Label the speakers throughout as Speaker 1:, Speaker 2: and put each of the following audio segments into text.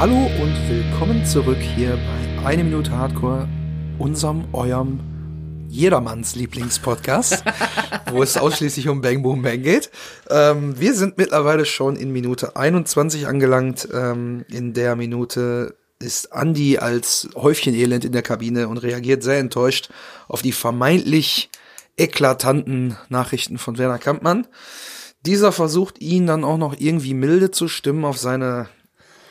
Speaker 1: Hallo und willkommen zurück hier bei Eine Minute Hardcore, unserem, eurem Jedermanns Lieblingspodcast, wo es ausschließlich um Bang Boom Bang geht. Ähm, wir sind mittlerweile schon in Minute 21 angelangt. Ähm, in der Minute ist Andy als Häufchen Elend in der Kabine und reagiert sehr enttäuscht auf die vermeintlich eklatanten Nachrichten von Werner Kampmann. Dieser versucht ihn dann auch noch irgendwie milde zu stimmen auf seine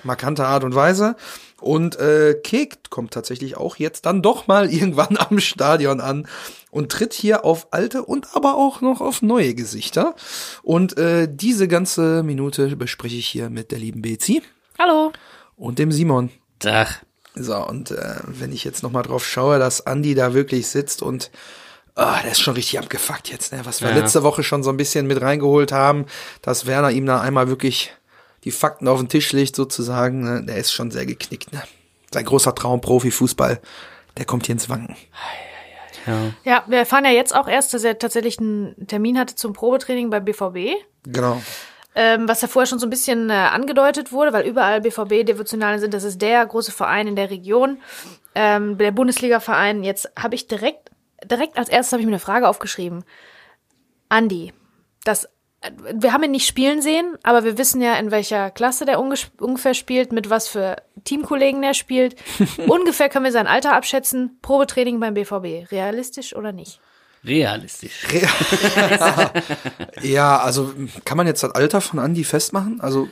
Speaker 1: markante Art und Weise. Und äh, Kek kommt tatsächlich auch jetzt dann doch mal irgendwann am Stadion an und tritt hier auf alte und aber auch noch auf neue Gesichter. Und äh, diese ganze Minute bespreche ich hier mit der lieben Bezi.
Speaker 2: Hallo.
Speaker 1: Und dem Simon.
Speaker 3: Tag.
Speaker 1: So, und äh, wenn ich jetzt noch mal drauf schaue, dass Andi da wirklich sitzt und Ah, der ist schon richtig abgefuckt jetzt, ne? Was wir
Speaker 3: Ja.
Speaker 1: letzte Woche schon so ein bisschen mit reingeholt haben, dass Werner ihm da einmal wirklich die Fakten auf den Tisch legt, sozusagen. Ne? Der ist schon sehr geknickt, ne? Sein großer Traum, Profifußball, der kommt hier ins Wanken.
Speaker 3: Ja.
Speaker 2: Ja, wir erfahren ja jetzt auch erst, dass er tatsächlich einen Termin hatte zum Probetraining bei BVB.
Speaker 1: Genau.
Speaker 2: Ähm, was ja vorher schon so ein bisschen äh, angedeutet wurde, weil überall BVB-Devotionale sind. Das ist der große Verein in der Region, ähm, der Bundesliga-Verein. Jetzt habe ich direkt, direkt als erstes habe ich mir eine Frage aufgeschrieben. Andi, das, wir haben ihn nicht spielen sehen, aber wir wissen ja, in welcher Klasse der ungefähr spielt, mit was für Teamkollegen der spielt. ungefähr können wir sein Alter abschätzen. Probetraining beim BVB. Realistisch oder nicht?
Speaker 3: Realistisch.
Speaker 1: Ja, also kann man jetzt das Alter von Andi festmachen? Also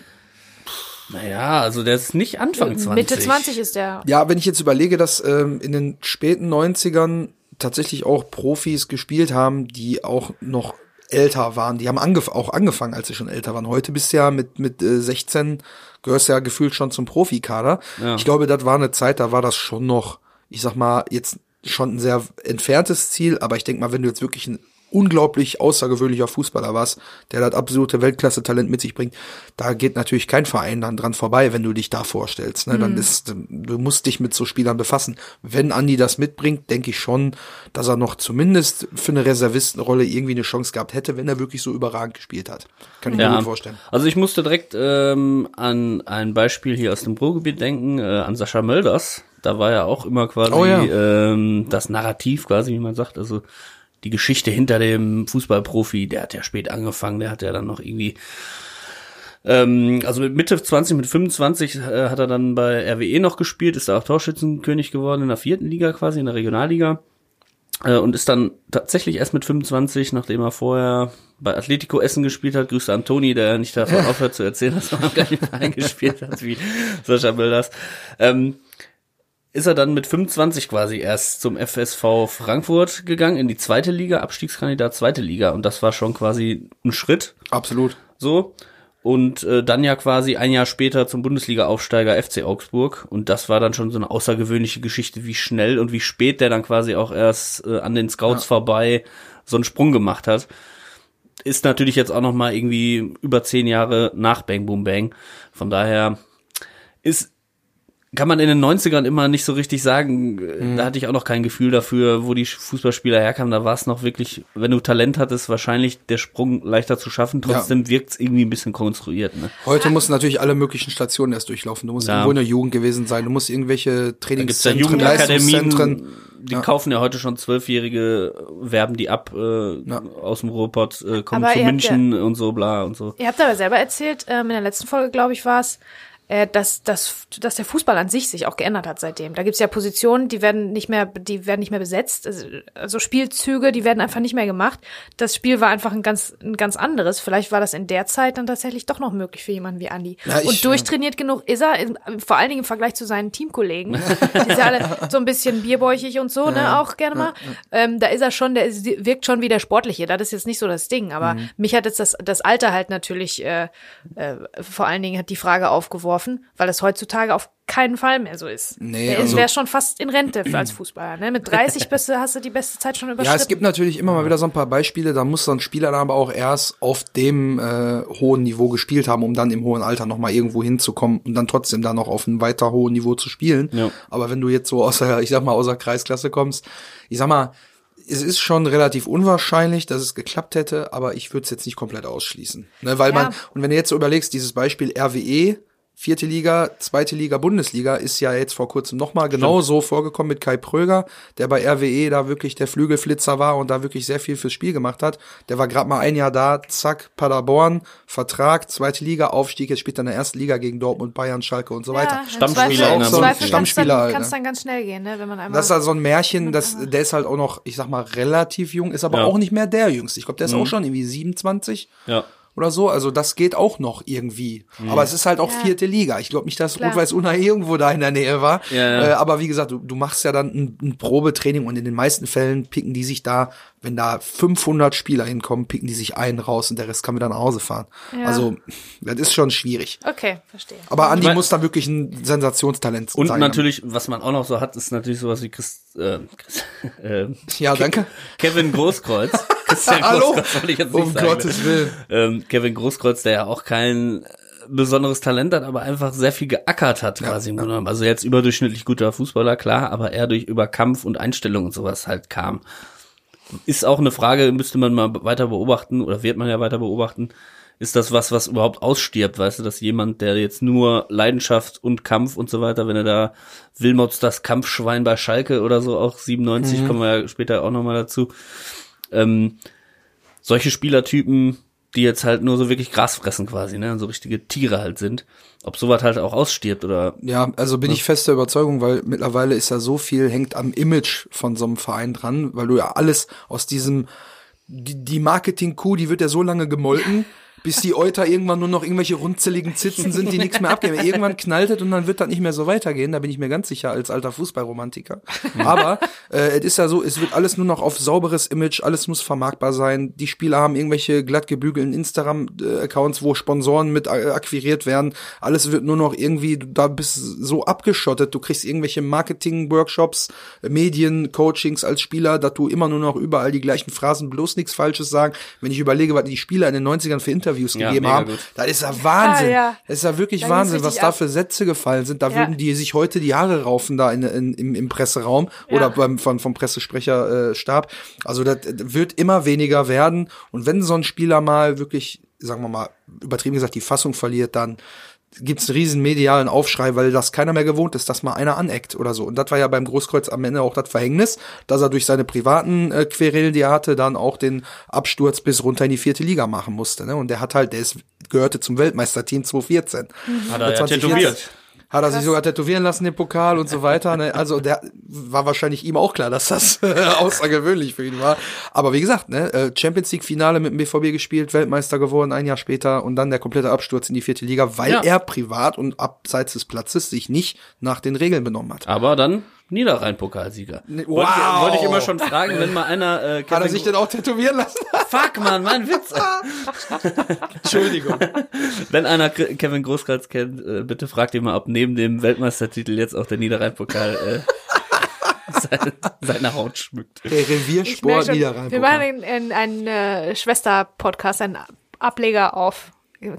Speaker 3: Naja, also der ist nicht Anfang 20.
Speaker 2: Mitte 20 ist der.
Speaker 1: Ja, wenn ich jetzt überlege, dass ähm, in den späten 90ern tatsächlich auch Profis gespielt haben, die auch noch älter waren. Die haben angef auch angefangen, als sie schon älter waren. Heute bist du ja mit, mit äh, 16, gehörst ja gefühlt schon zum Profikader.
Speaker 3: Ja.
Speaker 1: Ich glaube, das war eine Zeit, da war das schon noch, ich sag mal, jetzt schon ein sehr entferntes Ziel, aber ich denke mal, wenn du jetzt wirklich ein unglaublich außergewöhnlicher Fußballer warst, der das absolute Weltklasse-Talent mit sich bringt, da geht natürlich kein Verein dann dran vorbei, wenn du dich da vorstellst. Ne? Dann ist, du musst dich mit so Spielern befassen. Wenn Andi das mitbringt, denke ich schon, dass er noch zumindest für eine Reservistenrolle irgendwie eine Chance gehabt hätte, wenn er wirklich so überragend gespielt hat. Kann ich mir gut vorstellen.
Speaker 3: Also ich musste direkt ähm, an ein Beispiel hier aus dem Ruhrgebiet denken, äh, an Sascha Mölders. Da war ja auch immer quasi
Speaker 1: Oh ja.
Speaker 3: ähm, das Narrativ quasi, wie man sagt, also die Geschichte hinter dem Fußballprofi, der hat ja spät angefangen, der hat ja dann noch irgendwie ähm, also mit Mitte 20, mit 25 äh, hat er dann bei RWE noch gespielt, ist da auch Torschützenkönig geworden in der vierten Liga quasi, in der Regionalliga. Äh, und ist dann tatsächlich erst mit 25, nachdem er vorher bei Atletico Essen gespielt hat, grüße an Toni, der nicht davon aufhört zu erzählen, dass er noch gar nicht Verein gespielt hat, wie Sascha Bilders. Ähm, ist er dann mit 25 quasi erst zum FSV Frankfurt gegangen, in die zweite Liga, Abstiegskandidat zweite Liga. Und das war schon quasi ein Schritt,
Speaker 1: Absolut.
Speaker 3: so. Und äh, dann ja quasi ein Jahr später zum Bundesliga-Aufsteiger FC Augsburg. Und das war dann schon so eine außergewöhnliche Geschichte, wie schnell und wie spät der dann quasi auch erst äh, an den Scouts vorbei so einen Sprung gemacht hat. Ist natürlich jetzt auch noch mal irgendwie über zehn Jahre nach Bang Boom Bang. Von daher ist kann man in den 90ern immer nicht so richtig sagen. Da hatte ich auch noch kein Gefühl dafür, wo die Fußballspieler herkamen. Da war es noch wirklich, wenn du Talent hattest, wahrscheinlich der Sprung leichter zu schaffen. Trotzdem wirkt es irgendwie ein bisschen konstruiert. Ne?
Speaker 1: Heute musst du natürlich alle möglichen Stationen erst durchlaufen. Du musst
Speaker 3: Ja.
Speaker 1: irgendwo in der Jugend gewesen sein. Du musst irgendwelche
Speaker 3: Da gibt's ja
Speaker 1: Trainingszentren, Leistungszentren.
Speaker 3: Jugendakademien, die kaufen ja heute schon Zwölfjährige, werben die ab äh, aus dem Ruhrpott, äh, kommen
Speaker 2: Aber
Speaker 3: zu München und so bla und so.
Speaker 2: Ihr habt aber selber erzählt, ähm, in der letzten Folge, glaube ich, war es, dass, dass, dass der Fußball an sich sich auch geändert hat seitdem. Da gibt's ja Positionen, die werden nicht mehr, die werden nicht mehr besetzt. Also, also Spielzüge, die werden einfach nicht mehr gemacht. Das Spiel war einfach ein ganz, ein ganz anderes. Vielleicht war das in der Zeit dann tatsächlich doch noch möglich für jemanden wie Andi.
Speaker 1: Ja, ich-
Speaker 2: Und durchtrainiert genug ist er, vor allen Dingen im Vergleich zu seinen Teamkollegen. Die sind ja alle so ein bisschen bierbäuchig und so, ne, auch gerne mal. Ähm, da ist er schon, der ist, wirkt schon wie der Sportliche. Das ist jetzt nicht so das Ding. Aber
Speaker 1: Mhm.
Speaker 2: mich hat jetzt das, das Alter halt natürlich, äh, äh, vor allen Dingen hat die Frage aufgeworfen, weil es heutzutage auf keinen Fall mehr so ist.
Speaker 1: Nee,
Speaker 2: der
Speaker 1: also-
Speaker 2: wäre schon fast in Rente als Fußballer. Ne? Mit 30 bist du, hast du die beste Zeit schon überschritten.
Speaker 1: Ja, es gibt natürlich immer mal wieder so ein paar Beispiele, da muss so ein Spieler dann aber auch erst auf dem äh, hohen Niveau gespielt haben, um dann im hohen Alter nochmal irgendwo hinzukommen und dann trotzdem da noch auf einem weiter hohen Niveau zu spielen.
Speaker 3: Ja.
Speaker 1: Aber wenn du jetzt so aus der, ich sag mal, aus der Kreisklasse kommst, ich sag mal, es ist schon relativ unwahrscheinlich, dass es geklappt hätte, aber ich würde es jetzt nicht komplett ausschließen. Ne, weil
Speaker 2: Ja.
Speaker 1: man, und wenn du jetzt so überlegst, dieses Beispiel RWE, Vierte Liga, zweite Liga, Bundesliga ist ja jetzt vor kurzem nochmal genau so vorgekommen mit Kai Pröger, der bei RWE da wirklich der Flügelflitzer war und da wirklich sehr viel fürs Spiel gemacht hat. Der war gerade mal ein Jahr da, zack, Paderborn, Vertrag, zweite Liga, Aufstieg, jetzt spielt er in der ersten Liga gegen Dortmund, Bayern, Schalke und so weiter.
Speaker 2: im
Speaker 3: Stammspieler
Speaker 2: Zweifel
Speaker 3: Bundesliga.
Speaker 1: Stammspieler
Speaker 2: Kann es
Speaker 1: ne?
Speaker 2: dann ganz schnell gehen, ne? wenn man einmal.
Speaker 1: Das ist halt so ein Märchen, das, der ist halt auch noch, ich sag mal, relativ jung, ist aber
Speaker 3: Ja.
Speaker 1: auch nicht mehr der Jüngste. Ich glaube, der ist auch schon irgendwie 27
Speaker 3: Ja.
Speaker 1: Oder so. Also das geht auch noch irgendwie. Aber es ist halt auch
Speaker 2: Ja.
Speaker 1: vierte Liga. Ich glaube nicht, dass
Speaker 2: Klar.
Speaker 1: Rot-Weiß Unna irgendwo da in der Nähe war.
Speaker 3: Ja, ja.
Speaker 1: Äh, aber wie gesagt, du, du machst ja dann ein, ein Probetraining und in den meisten Fällen picken die sich da, wenn da 500 Spieler hinkommen, picken die sich einen raus und der Rest kann wieder nach Hause fahren.
Speaker 2: Ja.
Speaker 1: Also das ist schon schwierig.
Speaker 2: okay, verstehe.
Speaker 1: Aber Andi
Speaker 3: Ich mein-
Speaker 1: muss da wirklich ein Sensationstalent
Speaker 3: Und
Speaker 1: sein.
Speaker 3: natürlich, was man auch noch so hat, ist natürlich sowas wie Chris, äh, Chris äh,
Speaker 1: Ja, danke.
Speaker 3: Kevin Großkreuz. Christian
Speaker 1: Hallo?
Speaker 3: Großkreuz ich jetzt nicht
Speaker 1: Um
Speaker 3: sagen.
Speaker 1: Gottes Willen.
Speaker 3: Ähm, Kevin Großkreuz, der ja auch kein besonderes Talent hat, aber einfach sehr viel geackert hat quasi im Grunde genommen. Also jetzt überdurchschnittlich guter Fußballer, klar, aber er durch über Kampf und Einstellung und sowas halt kam. Ist auch eine Frage, müsste man mal weiter beobachten oder wird man ja weiter beobachten. Ist das was, was überhaupt ausstirbt, weißt du, dass jemand, der jetzt nur Leidenschaft und Kampf und so weiter, wenn er da Wilmots das Kampfschwein bei Schalke oder so, auch 97, kommen wir ja später auch nochmal dazu, ähm, solche Spielertypen, die jetzt halt nur so wirklich Gras fressen quasi, ne, so richtige Tiere halt sind, ob sowas halt auch ausstirbt oder
Speaker 1: Ja, also bin ich fester Überzeugung, weil mittlerweile ist ja so viel, hängt am Image von so einem Verein dran, weil du ja alles aus diesem, die, die Marketing-Kuh, die wird ja so lange gemolken, bis die Euter irgendwann nur noch irgendwelche runzeligen Zitzen sind, die nichts mehr abgeben. Irgendwann knallt es und dann wird das nicht mehr so weitergehen, da bin ich mir ganz sicher als alter Fußballromantiker. Aber äh, es ist ja so, es wird alles nur noch auf sauberes Image, alles muss vermarktbar sein. Die Spieler haben irgendwelche glatt gebügelten Instagram-Accounts, wo Sponsoren mit äh, akquiriert werden. Alles wird nur noch irgendwie, da bist so abgeschottet. Du kriegst irgendwelche Marketing-Workshops, Medien-Coachings als Spieler, dass du immer nur noch überall die gleichen Phrasen, bloß nichts Falsches sagen. Wenn ich überlege, was die Spieler in den 90ern für Interviews
Speaker 3: Ja,
Speaker 1: gegeben haben,
Speaker 3: gut.
Speaker 1: das ist ja Wahnsinn.
Speaker 2: Ah, ja.
Speaker 1: Das ist ja wirklich
Speaker 2: Da ging's
Speaker 1: Wahnsinn, was da für Sätze gefallen sind. Da
Speaker 2: Ja.
Speaker 1: würden die sich heute die Haare raufen da in, in, im, im Presseraum
Speaker 2: Ja.
Speaker 1: oder beim von, vom Pressesprecherstab. Äh, also das wird immer weniger werden. Und wenn so ein Spieler mal wirklich, sagen wir mal, übertrieben gesagt, die Fassung verliert, dann gibt's einen riesen medialen Aufschrei, weil das keiner mehr gewohnt ist, dass mal einer aneckt oder so. Und das war ja beim Großkreuz am Ende auch das Verhängnis, dass er durch seine privaten äh, Querelen, die er hatte, dann auch den Absturz bis runter in die vierte Liga machen musste. Ne? Und der hat halt, der ist, gehörte zum Weltmeisterteam 2014.
Speaker 3: hat er ja
Speaker 1: 2014.
Speaker 3: tätowiert.
Speaker 1: Hat er sich sogar tätowieren lassen, den Pokal und so weiter. Ne? Also der war wahrscheinlich ihm auch klar, dass das außergewöhnlich für ihn war. Aber wie gesagt, ne, äh, Champions League Finale mit dem BVB gespielt, Weltmeister geworden, ein Jahr später und dann der komplette Absturz in die vierte Liga, weil
Speaker 3: Ja.
Speaker 1: er privat und abseits des Platzes sich nicht nach den Regeln benommen hat.
Speaker 3: Aber dann Niederrhein-Pokalsieger.
Speaker 1: Ne,
Speaker 3: Wollte, ich,
Speaker 1: wow.
Speaker 3: wollte ich immer schon fragen, wenn mal einer äh,
Speaker 1: Hat er
Speaker 3: Kevin
Speaker 1: sich denn auch tätowieren lassen?
Speaker 3: Fuck, Mann, mein Witz.
Speaker 1: Entschuldigung.
Speaker 3: Wenn einer Kevin Großkreuz kennt, äh, bitte fragt ihn mal, ob neben dem Weltmeistertitel jetzt auch der Niederrhein-Pokal äh, seine, seine Haut schmückt.
Speaker 1: Der Reviersport
Speaker 2: schon,
Speaker 1: Niederrhein.
Speaker 2: Wir machen einen, einen, einen äh, Schwester-Podcast, einen Ableger auf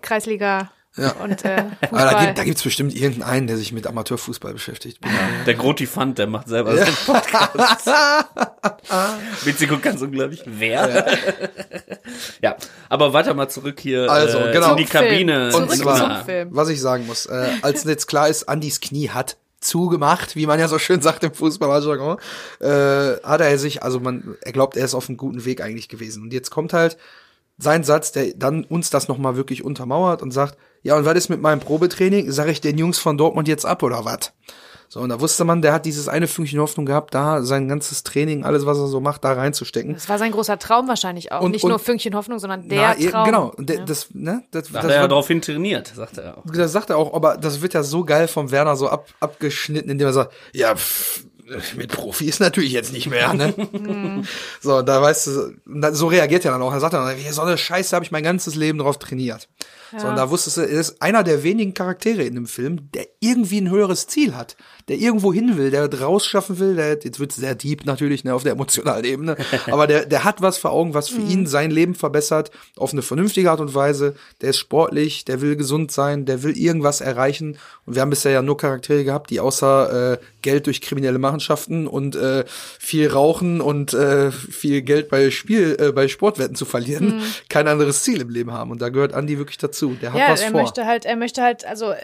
Speaker 2: Kreisliga
Speaker 1: Ja.
Speaker 2: und äh,
Speaker 1: Aber da,
Speaker 2: Fußball.
Speaker 1: gibt, da gibt's bestimmt irgendeinen, der sich mit Amateurfußball beschäftigt.
Speaker 3: Der Grotifant, der macht selber seinen Podcast. Witzig und ganz unglaublich. Wer? Ja. aber weiter mal zurück hier
Speaker 1: Also,
Speaker 3: äh,
Speaker 1: genau.
Speaker 3: in die Kabine.
Speaker 1: Und zwar,
Speaker 2: Film.
Speaker 1: was ich sagen muss, äh, als jetzt klar ist, Andys Knie hat zugemacht, wie man ja so schön sagt im Fußballjargon, äh, hat er sich, also man, er glaubt, er ist auf einem guten Weg eigentlich gewesen. Und jetzt kommt halt sein Satz, der dann uns das nochmal wirklich untermauert und sagt, ja, und was ist mit meinem Probetraining? Sag ich den Jungs von Dortmund jetzt ab oder was? So, und da wusste man, der hat dieses eine Fünkchen Hoffnung gehabt, da sein ganzes Training, alles, was er so macht, da reinzustecken.
Speaker 2: Das war sein großer Traum wahrscheinlich auch.
Speaker 1: Und-
Speaker 2: Nicht
Speaker 1: und-
Speaker 2: nur Fünkchen Hoffnung, sondern
Speaker 1: Na,
Speaker 2: der
Speaker 1: eh,
Speaker 2: Traum.
Speaker 1: Genau,
Speaker 2: Ja.
Speaker 1: das, ne, das,
Speaker 3: Da hat
Speaker 1: das
Speaker 3: er ja
Speaker 1: war-
Speaker 3: darauf trainiert, sagt er auch.
Speaker 1: das sagt er auch, aber das wird ja so geil vom Werner so ab, abgeschnitten, indem er sagt, ja, pff, mit Profi ist natürlich jetzt nicht mehr, ne? so, da weißt du, so reagiert er dann auch. Er sagt dann, so eine Scheiße habe ich mein ganzes Leben drauf trainiert. So, und da wusstest du, er ist einer der wenigen Charaktere in dem Film, der irgendwie ein höheres Ziel hat, der irgendwo hin will, der draus schaffen will, der, jetzt wird's sehr deep natürlich, ne, auf der emotionalen Ebene, aber der, der hat was vor Augen, was für ihn sein Leben verbessert, auf eine vernünftige Art und Weise, der ist sportlich, der will gesund sein, der will irgendwas erreichen. Und wir haben bisher ja nur Charaktere gehabt, die außer äh, Geld durch kriminelle Machenschaften und äh, viel Rauchen und äh, viel Geld bei Spiel, äh, bei Sportwetten zu verlieren, kein anderes Ziel im Leben haben. Und da gehört Andi wirklich wirklich dazu. Der hat
Speaker 2: Ja,
Speaker 1: was
Speaker 2: er
Speaker 1: vor.
Speaker 2: möchte halt, er möchte halt, also äh,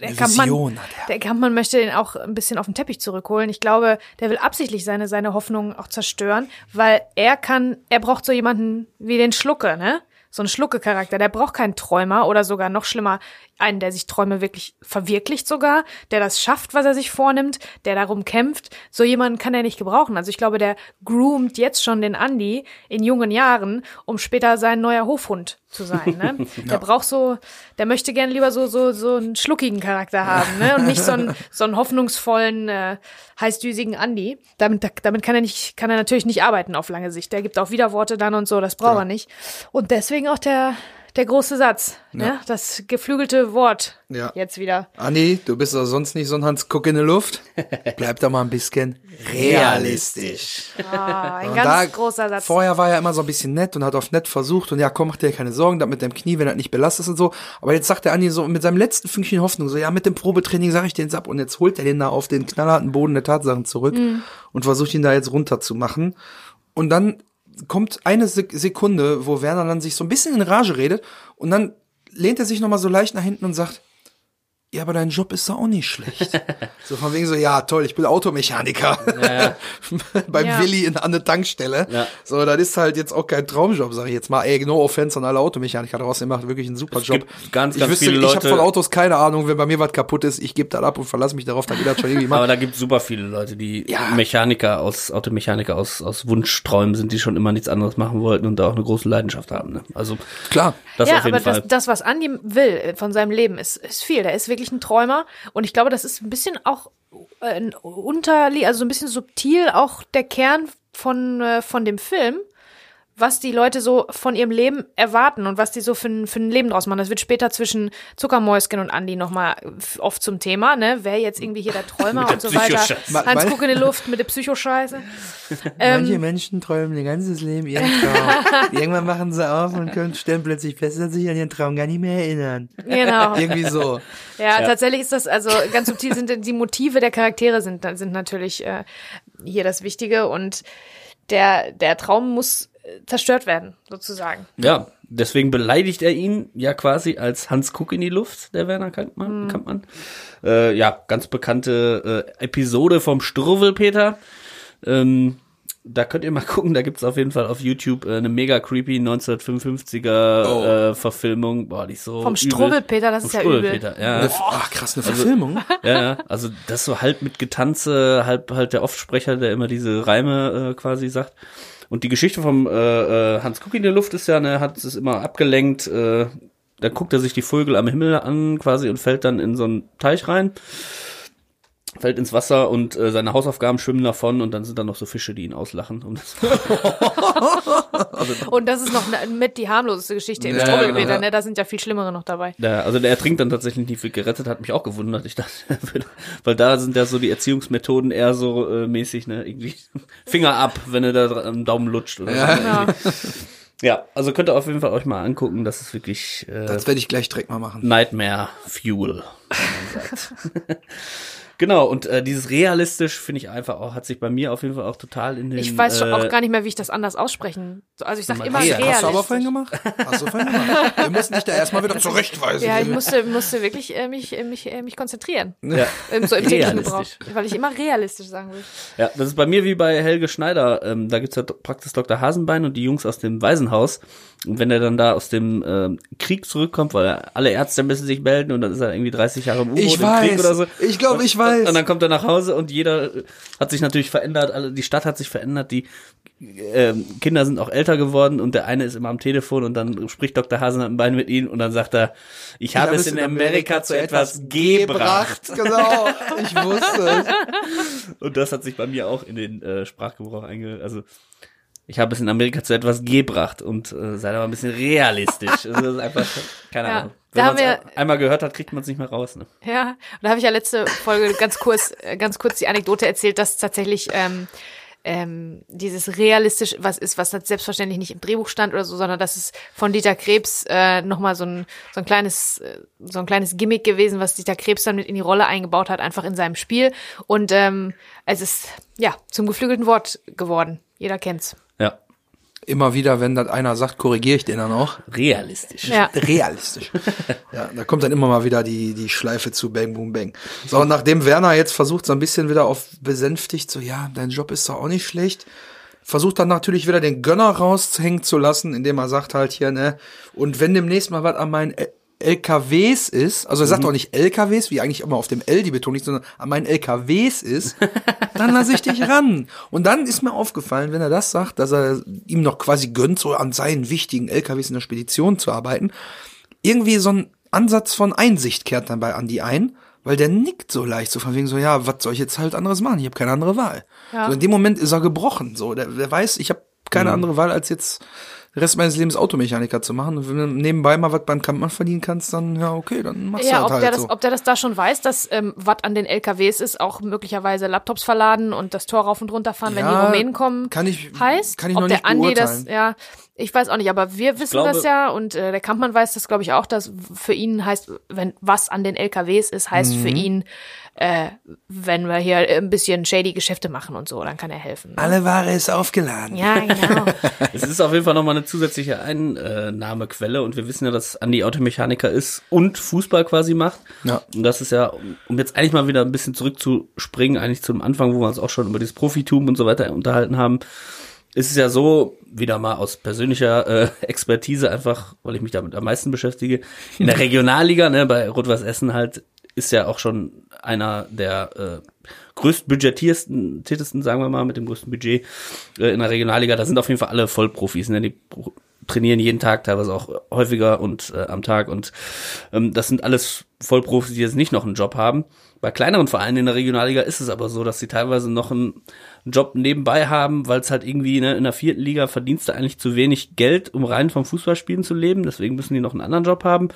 Speaker 2: der Kampfmann,
Speaker 1: er.
Speaker 2: der Kampfmann möchte ihn auch ein bisschen auf den Teppich zurückholen. Ich glaube, der will absichtlich seine seine Hoffnungen auch zerstören, weil er kann, er braucht so jemanden wie den Schlucke, ne? So ein Schlucke-Charakter. Der braucht keinen Träumer oder sogar noch schlimmer, einen, der sich Träume wirklich verwirklicht sogar, der das schafft, was er sich vornimmt, der darum kämpft. So jemanden kann er nicht gebrauchen. Also ich glaube, der groomt jetzt schon den Andy in jungen Jahren, um später sein neuer Hofhund zu sein. Ne? Der braucht so, der möchte gerne lieber so so so einen schluckigen Charakter haben, ne? Und nicht so einen so einen hoffnungsvollen, äh, heißdüsigen Andy. Damit damit kann er nicht, kann er natürlich nicht arbeiten auf lange Sicht. Der gibt auch Widerworte dann und so, das braucht er nicht. Und deswegen auch der der große Satz, ne? Das geflügelte Wort
Speaker 1: Ja.
Speaker 2: jetzt wieder.
Speaker 1: Anni, du bist doch sonst nicht so ein Hans Guck in der Luft. Bleib doch mal ein bisschen realistisch.
Speaker 2: Ah, ein
Speaker 1: Und
Speaker 2: ganz
Speaker 1: da-
Speaker 2: großer Satz.
Speaker 1: Vorher war er immer so ein bisschen nett und hat auf nett versucht und ja, komm, mach dir keine Sorgen, das mit dem Knie, wenn das nicht belastet ist und so. Aber jetzt sagt der Andi so mit seinem letzten Fünkchen Hoffnung so, ja, mit dem Probetraining sage ich den ab und jetzt holt er den da auf den knallharten Boden der Tatsachen zurück
Speaker 2: Mhm.
Speaker 1: und versucht ihn da jetzt runterzumachen. Und dann kommt eine Sek Sekunde, wo Werner dann sich so ein bisschen in Rage redet und dann lehnt er sich nochmal so leicht nach hinten und sagt, ja, aber dein Job ist doch auch nicht schlecht. so von wegen so, ja, toll, ich bin Automechaniker. Beim
Speaker 2: Ja.
Speaker 1: Willi in, an der Tankstelle.
Speaker 3: Ja.
Speaker 1: So, das ist halt jetzt auch kein Traumjob, sag ich jetzt mal. Ey, no offense an alle Automechaniker draußen, ihr macht wirklich einen super Job.
Speaker 3: gibt ganz,
Speaker 1: ich
Speaker 3: ganz
Speaker 1: wüsste,
Speaker 3: viele
Speaker 1: Ich habe
Speaker 3: Leute-
Speaker 1: von Autos keine Ahnung, wenn bei mir was kaputt ist, ich gebe das ab und verlasse mich darauf, dann geht das schon irgendwie
Speaker 3: Aber
Speaker 1: mal.
Speaker 3: da gibt super viele Leute, die
Speaker 1: Ja.
Speaker 3: Mechaniker aus, Automechaniker aus, aus Wunschträumen sind, die schon immer nichts anderes machen wollten und da auch eine große Leidenschaft haben. Ne? Also
Speaker 1: Klar.
Speaker 3: das
Speaker 2: ja,
Speaker 3: auf jeden
Speaker 2: aber
Speaker 3: Fall.
Speaker 2: das, das, was Andi will von seinem Leben, ist, ist viel. Der ist wirklich ein Träumer. Und ich glaube, das ist ein bisschen auch äh, ein unterli also so ein bisschen subtil auch der Kern von, äh, von dem Film, was die Leute so von ihrem Leben erwarten und was die so für ein, für ein Leben draus machen. Das wird später zwischen Zuckermäuschen und Andi nochmal oft zum Thema, ne? Wer jetzt irgendwie hier der Träumer
Speaker 3: der
Speaker 2: und so weiter. Hans Guck in die Luft mit der Psychoscheiße. Ähm,
Speaker 1: Manche Menschen träumen ihr ganzes Leben ihren Traum. Irgendwann machen sie auf und können, stellen plötzlich fest, dass sie sich an ihren Traum gar nicht mehr erinnern.
Speaker 2: Genau.
Speaker 1: Irgendwie so.
Speaker 2: Ja, tatsächlich ist das, also ganz subtil sind die Motive der Charaktere sind, sind natürlich äh, hier das Wichtige und der, der Traum muss zerstört werden, sozusagen.
Speaker 3: Ja, deswegen beleidigt er ihn ja quasi als Hans Kuck in die Luft, der Werner Kampmann. Kampmann. Äh, ja, ganz bekannte äh, Episode vom Struwwelpeter. Ähm, da könnt ihr mal gucken, da gibt's auf jeden Fall auf YouTube äh, eine mega creepy 1955er äh, Verfilmung. Boah, die ist so
Speaker 2: Vom
Speaker 3: übel.
Speaker 2: Struwwelpeter, das
Speaker 3: Vom
Speaker 2: ist ja übel.
Speaker 3: Ja.
Speaker 1: Eine, ach, krass, eine Verfilmung.
Speaker 3: Ja, ja, also das so halb mit Getanze, halb halt der Offsprecher, der immer diese Reime äh, quasi sagt. Und die Geschichte vom äh, äh, Hans Kuck in der Luft ist ja, ne, hat es immer abgelenkt, äh, dann guckt er sich die Vögel am Himmel an quasi und fällt dann in so einen Teich rein, fällt ins Wasser und äh, seine Hausaufgaben schwimmen davon und dann sind da noch so Fische, die ihn auslachen. Um das
Speaker 2: Und das ist noch ne- mit die harmloseste Geschichte im
Speaker 1: Ja,
Speaker 2: Struwwelpeter,
Speaker 1: genau.
Speaker 2: ne? Da sind ja viel schlimmere noch dabei.
Speaker 3: Ja, also der ertrinkt dann tatsächlich nicht, wird gerettet, hat mich auch gewundert. Ich dachte, weil da sind ja so die Erziehungsmethoden eher so äh, mäßig, ne, irgendwie Finger ab, wenn er da am Daumen lutscht oder
Speaker 1: Ja.
Speaker 3: so.
Speaker 2: Ja.
Speaker 3: Ja, also könnt ihr auf jeden Fall euch mal angucken, das ist wirklich äh,
Speaker 1: Das werde ich gleich direkt mal machen.
Speaker 3: Nightmare Fuel. genau, und äh, dieses realistisch finde ich einfach auch, hat sich bei mir auf jeden Fall auch total in den
Speaker 2: Ich weiß schon
Speaker 3: äh,
Speaker 2: auch gar nicht mehr, wie ich das anders aussprechen. So, Also ich sag immer
Speaker 3: Real.
Speaker 2: realistisch.
Speaker 1: Hast du aber vorhin gemacht? Hast du vorhin gemacht? Wir mussten dich da erstmal wieder zurechtweisen.
Speaker 2: Ja, ich musste, musste wirklich äh, mich, äh, mich, äh, mich konzentrieren.
Speaker 3: ja.
Speaker 2: Ähm, so im täglichen Gebrauch. Weil ich immer realistisch sagen will.
Speaker 3: Ja, das ist bei mir wie bei Helge Schneider. Ähm, da gibt's ja praktisch Dr. Hasenbein und die Jungs aus dem Waisenhaus. Und wenn er dann da aus dem ähm, Krieg zurückkommt, weil alle Ärzte müssen sich melden und dann ist er irgendwie 30 Jahre im
Speaker 1: Ich
Speaker 3: im Krieg
Speaker 1: weiß.
Speaker 3: oder so.
Speaker 1: Ich glaube, ich weiß.
Speaker 3: Und dann kommt er nach Hause und jeder äh, hat sich natürlich verändert, alle, die Stadt hat sich verändert, die ähm, Kinder sind auch älter geworden und der eine ist immer am Telefon und dann spricht Dr. Hasenbein mit ihnen und dann sagt er, ich habe es in Amerika zu etwas gebracht.
Speaker 1: Genau, ich wusste es.
Speaker 3: Und das hat sich bei mir auch in den äh, Sprachgebrauch einge... Also ich habe es in Amerika zu etwas gebracht und äh, seid aber ein bisschen realistisch. Also das ist einfach, keine
Speaker 2: Ja,
Speaker 3: Ahnung.
Speaker 2: da
Speaker 3: Wenn man es einmal gehört hat, kriegt man es nicht mehr raus. Ne?
Speaker 2: Ja, und da habe ich ja letzte Folge ganz kurz, äh, ganz kurz die Anekdote erzählt, dass tatsächlich ähm, ähm, dieses realistisch was ist, was selbstverständlich nicht im Drehbuch stand oder so, sondern das ist von Dieter Krebs äh, nochmal so ein, so ein kleines, äh, so ein kleines Gimmick gewesen, was Dieter Krebs dann mit in die Rolle eingebaut hat, einfach in seinem Spiel. Und ähm, es ist ja zum geflügelten Wort geworden. Jeder kennt's.
Speaker 1: Immer wieder, wenn das einer sagt, korrigiere ich den dann auch.
Speaker 3: Realistisch.
Speaker 2: Ja.
Speaker 1: Realistisch. ja, da kommt dann immer mal wieder die, die Schleife zu Bang Boom Bang. So, und nachdem Werner jetzt versucht, so ein bisschen wieder auf besänftigt, so, ja, dein Job ist doch auch nicht schlecht, versucht dann natürlich wieder den Gönner raushängen zu lassen, indem er sagt halt hier, ne, und wenn demnächst mal was an meinen LKWs ist, also er sagt auch nicht LKWs, wie eigentlich immer auf dem L die Betonung liegt, sondern an meinen LKWs ist, dann lasse ich dich ran. Und dann ist mir aufgefallen, wenn er das sagt, dass er ihm noch quasi gönnt, so an seinen wichtigen LKWs in der Spedition zu arbeiten, irgendwie so ein Ansatz von Einsicht kehrt dann bei Andy ein, weil der nickt so leicht, so von wegen so, ja, was soll ich jetzt halt anderes machen? Ich habe keine andere Wahl.
Speaker 2: Ja.
Speaker 1: So in dem Moment ist er gebrochen, so, der, der weiß, ich habe keine andere Wahl, als jetzt Rest meines Lebens Automechaniker zu machen. Und wenn du nebenbei mal was beim Kampfmann verdienen kannst, dann ja, okay, dann machst
Speaker 2: Ja,
Speaker 1: du
Speaker 2: ob
Speaker 1: das
Speaker 2: der
Speaker 1: halt
Speaker 2: das,
Speaker 1: so.
Speaker 2: ob der das da schon weiß, dass ähm, was an den LKWs ist, auch möglicherweise Laptops verladen und das Tor rauf und runter fahren, wenn die
Speaker 1: Ja,
Speaker 2: Rumänen kommen,
Speaker 1: kann ich-
Speaker 2: heißt.
Speaker 1: kann ich
Speaker 2: ob
Speaker 1: noch
Speaker 2: der
Speaker 1: nicht
Speaker 2: Andi das, ja, ich weiß auch nicht, aber wir wissen
Speaker 3: glaube-
Speaker 2: das ja und äh, der Kampfmann weiß das, glaube ich, auch, dass für ihn heißt, wenn was an den LKWs ist, heißt
Speaker 1: Mhm.
Speaker 2: für ihn, äh, wenn wir hier ein bisschen shady Geschäfte machen und so, dann kann er helfen. Ne?
Speaker 1: Alle Ware ist aufgeladen.
Speaker 2: Ja, genau.
Speaker 3: Es ist auf jeden Fall nochmal eine zusätzliche Einnahmequelle und wir wissen ja, dass Andi Automechaniker ist und Fußball quasi macht.
Speaker 1: Ja.
Speaker 3: Und das ist ja, um- jetzt eigentlich mal wieder ein bisschen zurückzuspringen, eigentlich zum Anfang, wo wir uns auch schon über dieses Profitum und so weiter unterhalten haben, ist es ja so, wieder mal aus persönlicher äh, Expertise einfach, weil ich mich damit am meisten beschäftige, in der Regionalliga, ne, bei Rot-Weiß Essen halt, ist ja auch schon einer der äh, größtbudgetiersten, tätesten, sagen wir mal, mit dem größten Budget äh, in der Regionalliga. Da sind auf jeden Fall alle Vollprofis, ne? Die trainieren jeden Tag, teilweise auch häufiger und äh, am Tag. Und ähm, das sind alles Vollprofis, die jetzt nicht noch einen Job haben. Bei kleineren Vereinen in der Regionalliga ist es aber so, dass sie teilweise noch einen Job nebenbei haben, weil es halt irgendwie ne, in der vierten Liga verdienst du eigentlich zu wenig Geld, um rein vom Fußballspielen zu leben. Deswegen müssen die noch einen anderen Job haben.